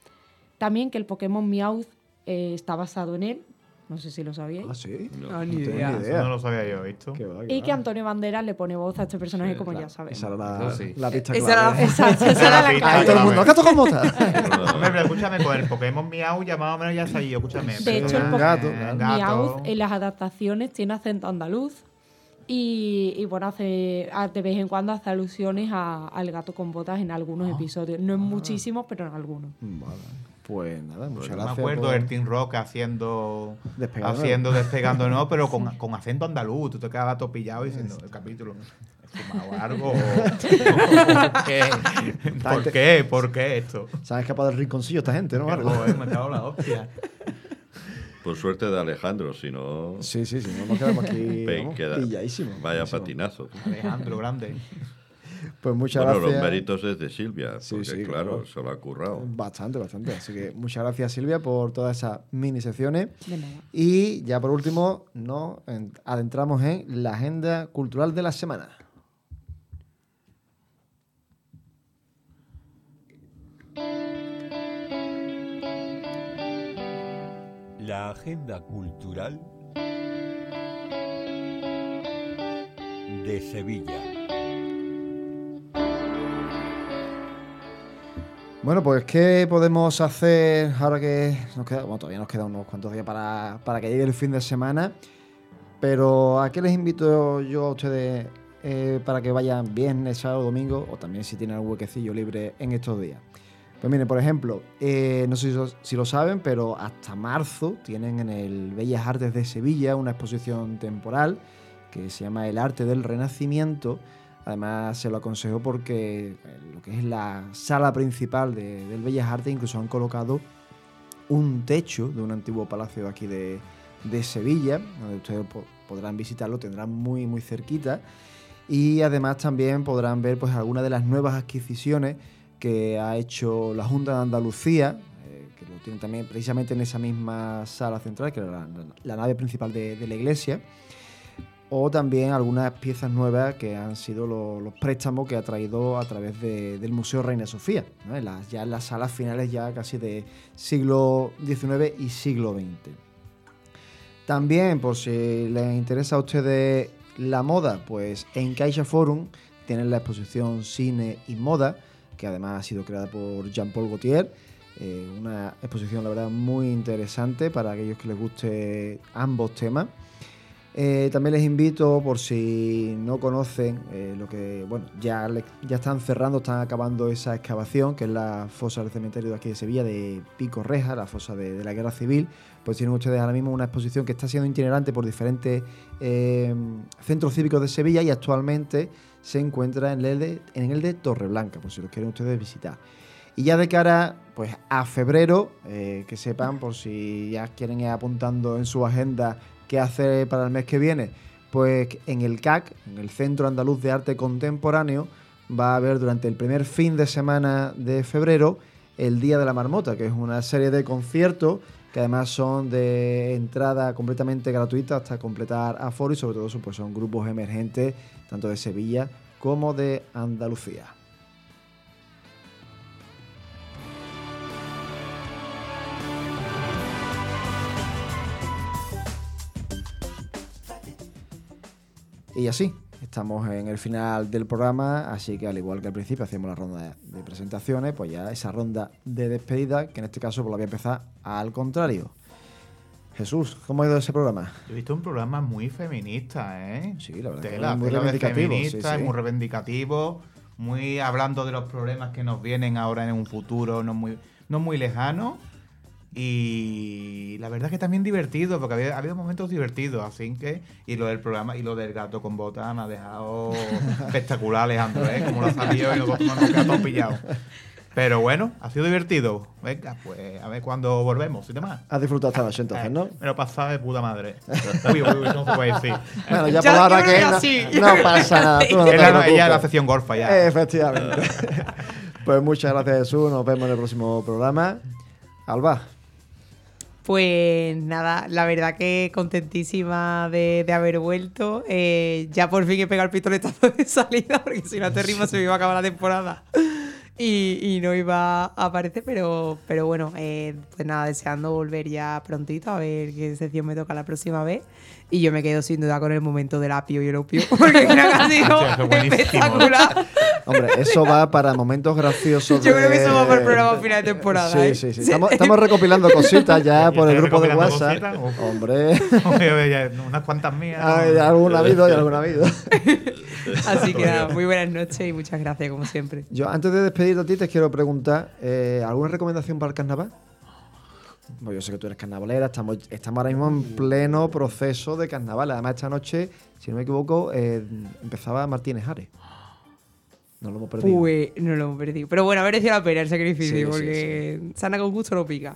También que el Pokémon Meowth eh, está basado en él, no sé si lo sabíais. Ah, sí. no. No, ni No idea. ni Eso idea. no lo sabía yo, ¿visto? Qué va, qué Y va. que Antonio Banderas le pone voz a este personaje, Sí, como Claro, ya sabemos. Esa era la, Eso sí. la pista Esa era clave. la- Exacto, esa era la pista Ahí todo el mundo, clave. gato con bota. Hombre, pero escúchame, con el Pokémon Miau ya más o menos ya salió, escúchame. De hecho, el Un po- gato, claro. gato. Meowth en las adaptaciones tiene acento andaluz y, y, bueno, hace, de vez en cuando hace alusiones a- al gato con botas en algunos Ah. episodios. No en muchísimos, pero en algunos. Vale. Pues nada, muchas Yo me gracias. acuerdo por- del Team Rock haciendo Despegando. haciendo despegando no pero con, con acento andaluz tú te quedabas todo pillado diciendo el capítulo ¿he fumado algo? ¿Por qué? ¿por qué? ¿por qué esto? Se han escapado del rinconcillo esta gente, ¿no? Joder, me cago en la hostia Por suerte de Alejandro, si no. Sí, sí, sí, no nos quedamos aquí vamos. Vaya patinazo. Alejandro grande Pues muchas Bueno, gracias. los méritos es de Silvia, Sí, porque sí, claro, claro. se lo ha currado. Bastante, bastante. Así que muchas gracias, Silvia, por todas esas mini secciones. De nada. Y ya por último, nos en- adentramos en la agenda cultural de la semana. La agenda cultural de Sevilla. Bueno, pues ¿qué podemos hacer ahora que nos queda, bueno, todavía nos quedan unos cuantos días para, para que llegue el fin de semana? Pero ¿a qué les invito yo a ustedes eh, para que vayan viernes, sábado, domingo o también si tienen algún huequecillo libre en estos días? Pues miren, por ejemplo, eh, no sé si lo, si lo saben, pero hasta marzo tienen en el Bellas Artes de Sevilla una exposición temporal que se llama El Arte del Renacimiento. Además, se lo aconsejo porque eh, lo que es la sala principal de- del Bellas Artes incluso han colocado un techo de un antiguo palacio aquí de, Sevilla, donde ustedes po- podrán visitarlo, tendrán muy, muy cerquita. Y además también podrán ver pues, algunas de las nuevas adquisiciones que ha hecho la Junta de Andalucía, eh, que lo tienen también precisamente en esa misma sala central, que era la, nave principal de la iglesia. O también algunas piezas nuevas que han sido lo- los préstamos que ha traído a través de- del Museo Reina Sofía, ya en las salas finales ya casi de siglo XIX y siglo XX. También, por si les interesa a ustedes la moda, pues en Caixa Forum tienen la exposición Cine y Moda, que además ha sido creada por Jean-Paul Gaultier. Eh, una exposición, la verdad, muy interesante para aquellos que les guste ambos temas. Eh, también les invito, por si no conocen eh, lo que, bueno, ya, ya están cerrando, están acabando esa excavación, que es la fosa del cementerio de aquí de Sevilla, de Pico Reja, la fosa de, la Guerra Civil. Pues tienen ustedes ahora mismo una exposición que está siendo itinerante por diferentes eh, centros cívicos de Sevilla y actualmente se encuentra en el de, en el de Torreblanca, por si los quieren ustedes visitar. Y ya de cara pues, a febrero, que sepan, por si ya quieren ir apuntando en su agenda qué hacer para el mes que viene, pues en el CAC, en el Centro Andaluz de Arte Contemporáneo, va a haber durante el primer fin de semana de febrero el Día de la Marmota, que es una serie de conciertos que además son de entrada completamente gratuita hasta completar aforo y sobre todo pues son grupos emergentes tanto de Sevilla como de Andalucía. Y así, estamos en el final del programa, así que al igual que al principio hacemos la ronda de, presentaciones, pues ya esa ronda de despedida, que en este caso pues la voy a empezar al contrario. Jesús, ¿cómo ha ido ese programa? Yo he visto un programa muy feminista, ¿eh? Sí, la verdad que Tela, es muy reivindicativo, feminista, sí, sí. es muy reivindicativo, muy hablando de los problemas que nos vienen ahora en un futuro no muy, no muy lejano. Y la verdad que también divertido, porque había, ha habido momentos divertidos, así que. Y lo del programa y lo del gato con botas me ha dejado espectacular, Alejandro, ¿eh? Como lo ha salido y nosotros nos hemos quedado pillados. Pero bueno, ha sido divertido. Venga, pues a ver cuándo volvemos y demás. Has disfrutado esta noche entonces, ¿no? Me lo pasaba de puta madre. Uy, uy, uy, no se puede decir. Bueno, ya por ahora que no, pasa nada. tú no te Ella, no- preocupes. ella es la sección golfa ya. Efectivamente. pues muchas gracias Jesús, nos vemos en el próximo programa. Alba, Pues nada, la verdad que contentísima de, de haber vuelto. Eh, ya por fin he pegado el pistoletazo de salida, porque si no te rima se me iba a acabar la temporada. Y, y no iba a aparecer, pero, pero bueno, eh, pues nada, deseando volver ya prontito a ver qué sección me toca la próxima vez. Y yo me quedo sin duda con el momento del apio y el opio, porque creo que ha sido Hostia, eso es buenísimo. espectacular. hombre, eso va para momentos graciosos. Yo creo que eso va para el programa final de temporada. Sí, ¿eh? sí, sí. Estamos, estamos recopilando cositas ya ¿Y por el grupo de WhatsApp. cositas? Uf. Hombre, Unas cuantas mías. alguna ha habido y alguna ha habido. Así que nada, muy buenas noches y muchas gracias, como siempre. Yo, antes de despedirte a ti, te quiero preguntar: eh, ¿alguna recomendación para el carnaval? Pues yo sé que tú eres carnavalera, estamos, estamos ahora mismo en pleno proceso de carnaval. Además, esta noche, si no me equivoco, eh, empezaba Martínez Ares. No lo hemos perdido. Pues no lo hemos perdido. Pero bueno, ha merecido la pena el sacrificio, Sí, sí, porque sana con gusto no pica.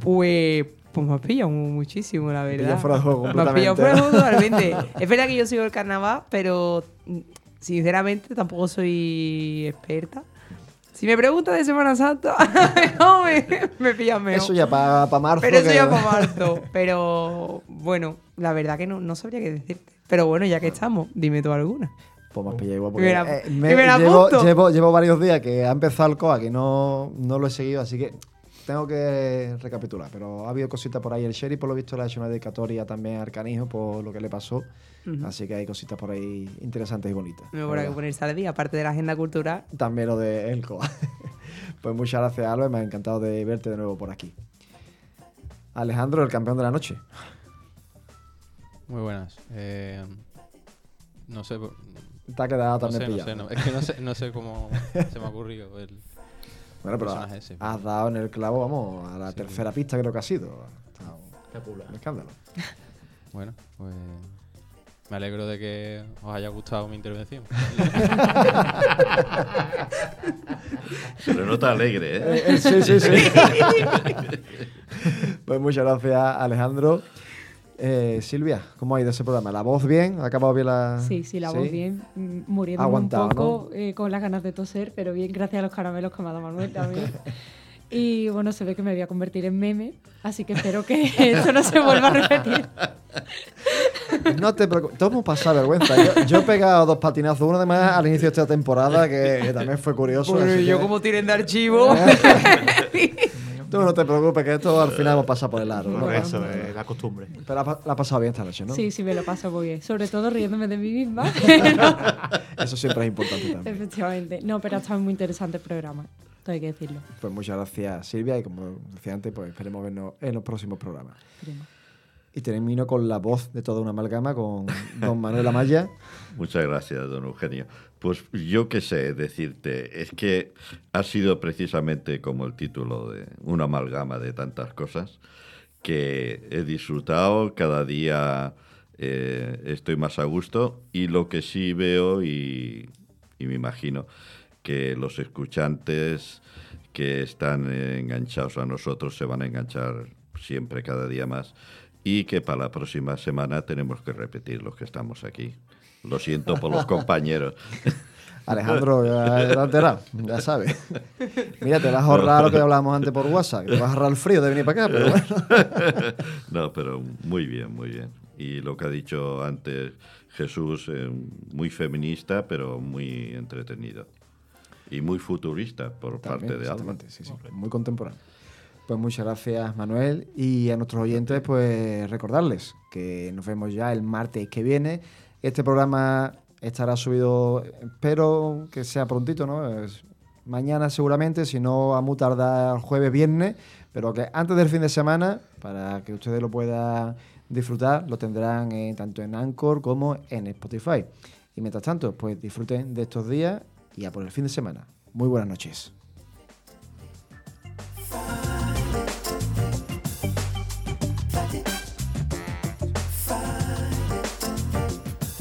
Pues, pues me ha pillado mu- muchísimo, la verdad. pillado fuera de juego Me ha pillado completamente. fuera de juego totalmente. es verdad que yo sigo el carnaval, pero mm, sinceramente tampoco soy experta. Si me preguntas de Semana Santa, no, me, me pillas mejor. Eso ya para marzo. Pero eso que- ya para marzo. Pero bueno, la verdad que no, no sabría qué decirte. Pero bueno, ya que estamos, dime tú alguna. Pues has pillado igual. Y me la- Porque, eh, y me- me la llevo, llevo, llevo varios días que ha empezado el COA, que no, no lo he seguido, así que tengo que recapitular, pero ha habido cositas por ahí. El sheriff, por lo visto, le ha hecho una dedicatoria también al canijo por lo que le pasó. Así que hay cositas por ahí interesantes y bonitas. Me habrá que ponerse al día, aparte de la agenda cultural. También lo de Elco. pues muchas gracias, Álvaro. Me ha encantado de verte de nuevo por aquí. Alejandro, el campeón de la noche. Muy buenas. Eh, no sé. por- Te ha quedado No también sé, no sé, no- es que no sé, no sé cómo se me ha ocurrido el Bueno, pero ese. has dado en el clavo, vamos, a la Sí. tercera pista creo que ha sido. Está. Un escándalo. Bueno, pues me alegro de que os haya gustado mi intervención. Pero no tan alegre, ¿eh? Eh, eh, sí, sí, sí. pues muchas gracias, Alejandro. Eh, Silvia, ¿cómo ha ido ese programa? ¿La voz bien? ¿Ha acabado bien la...? Sí, sí, la voz bien, mm, muriendo un poco eh, con las ganas de toser, pero bien, gracias a los caramelos que me ha dado Manuel también. Y bueno, se ve que me voy a convertir en meme, así que espero que eso no se vuelva a repetir. No te preocupes, todos hemos pasado vergüenza. Yo, yo he pegado dos patinazos, uno de más al inicio de esta temporada, que también fue curioso. Bueno, así yo que como tiren de archivo. Tú no te preocupes, que esto al final hemos pasado por el aro. ¿no? Por eso es la costumbre. Pero la, la ha pasado bien esta noche, ¿no? Sí, sí, me lo paso muy bien. Sobre todo riéndome de mí misma. Eso siempre es importante también. Efectivamente. No, pero ha estado muy interesante el programa. Todo hay que decirlo. Pues muchas gracias, Silvia, y como decía antes, pues esperemos vernos en los próximos programas. Esperemos. Y termino con la voz de toda una amalgama con don Manuel Amaya. Muchas gracias, don Eugenio. Pues yo qué sé decirte, es que ha sido precisamente como el título de una amalgama de tantas cosas que he disfrutado, cada día eh, estoy más a gusto y lo que sí veo y, y me imagino que los escuchantes que están enganchados a nosotros se van a enganchar siempre, cada día más y que para la próxima semana tenemos que repetir los que estamos aquí. Lo siento por los compañeros. Alejandro, ya, ya ya sabes. Mira, te vas a ahorrar lo que hablábamos antes por WhatsApp. Te vas a ahorrar el frío de venir para acá, pero bueno. No, pero muy bien, muy bien. Y lo que ha dicho antes Jesús, eh, muy feminista, pero muy entretenido. Y muy futurista por parte de exactamente, sí, sí, muy contemporáneo. Pues muchas gracias, Manuel. Y a nuestros oyentes, pues recordarles que nos vemos ya el martes que viene. Este programa estará subido, espero que sea prontito, ¿no? Es mañana seguramente, si no a muy tardar jueves, viernes, pero que antes del fin de semana, para que ustedes lo puedan disfrutar, lo tendrán eh, tanto en Anchor como en Spotify. Y mientras tanto, pues disfruten de estos días y a por el fin de semana. Muy buenas noches.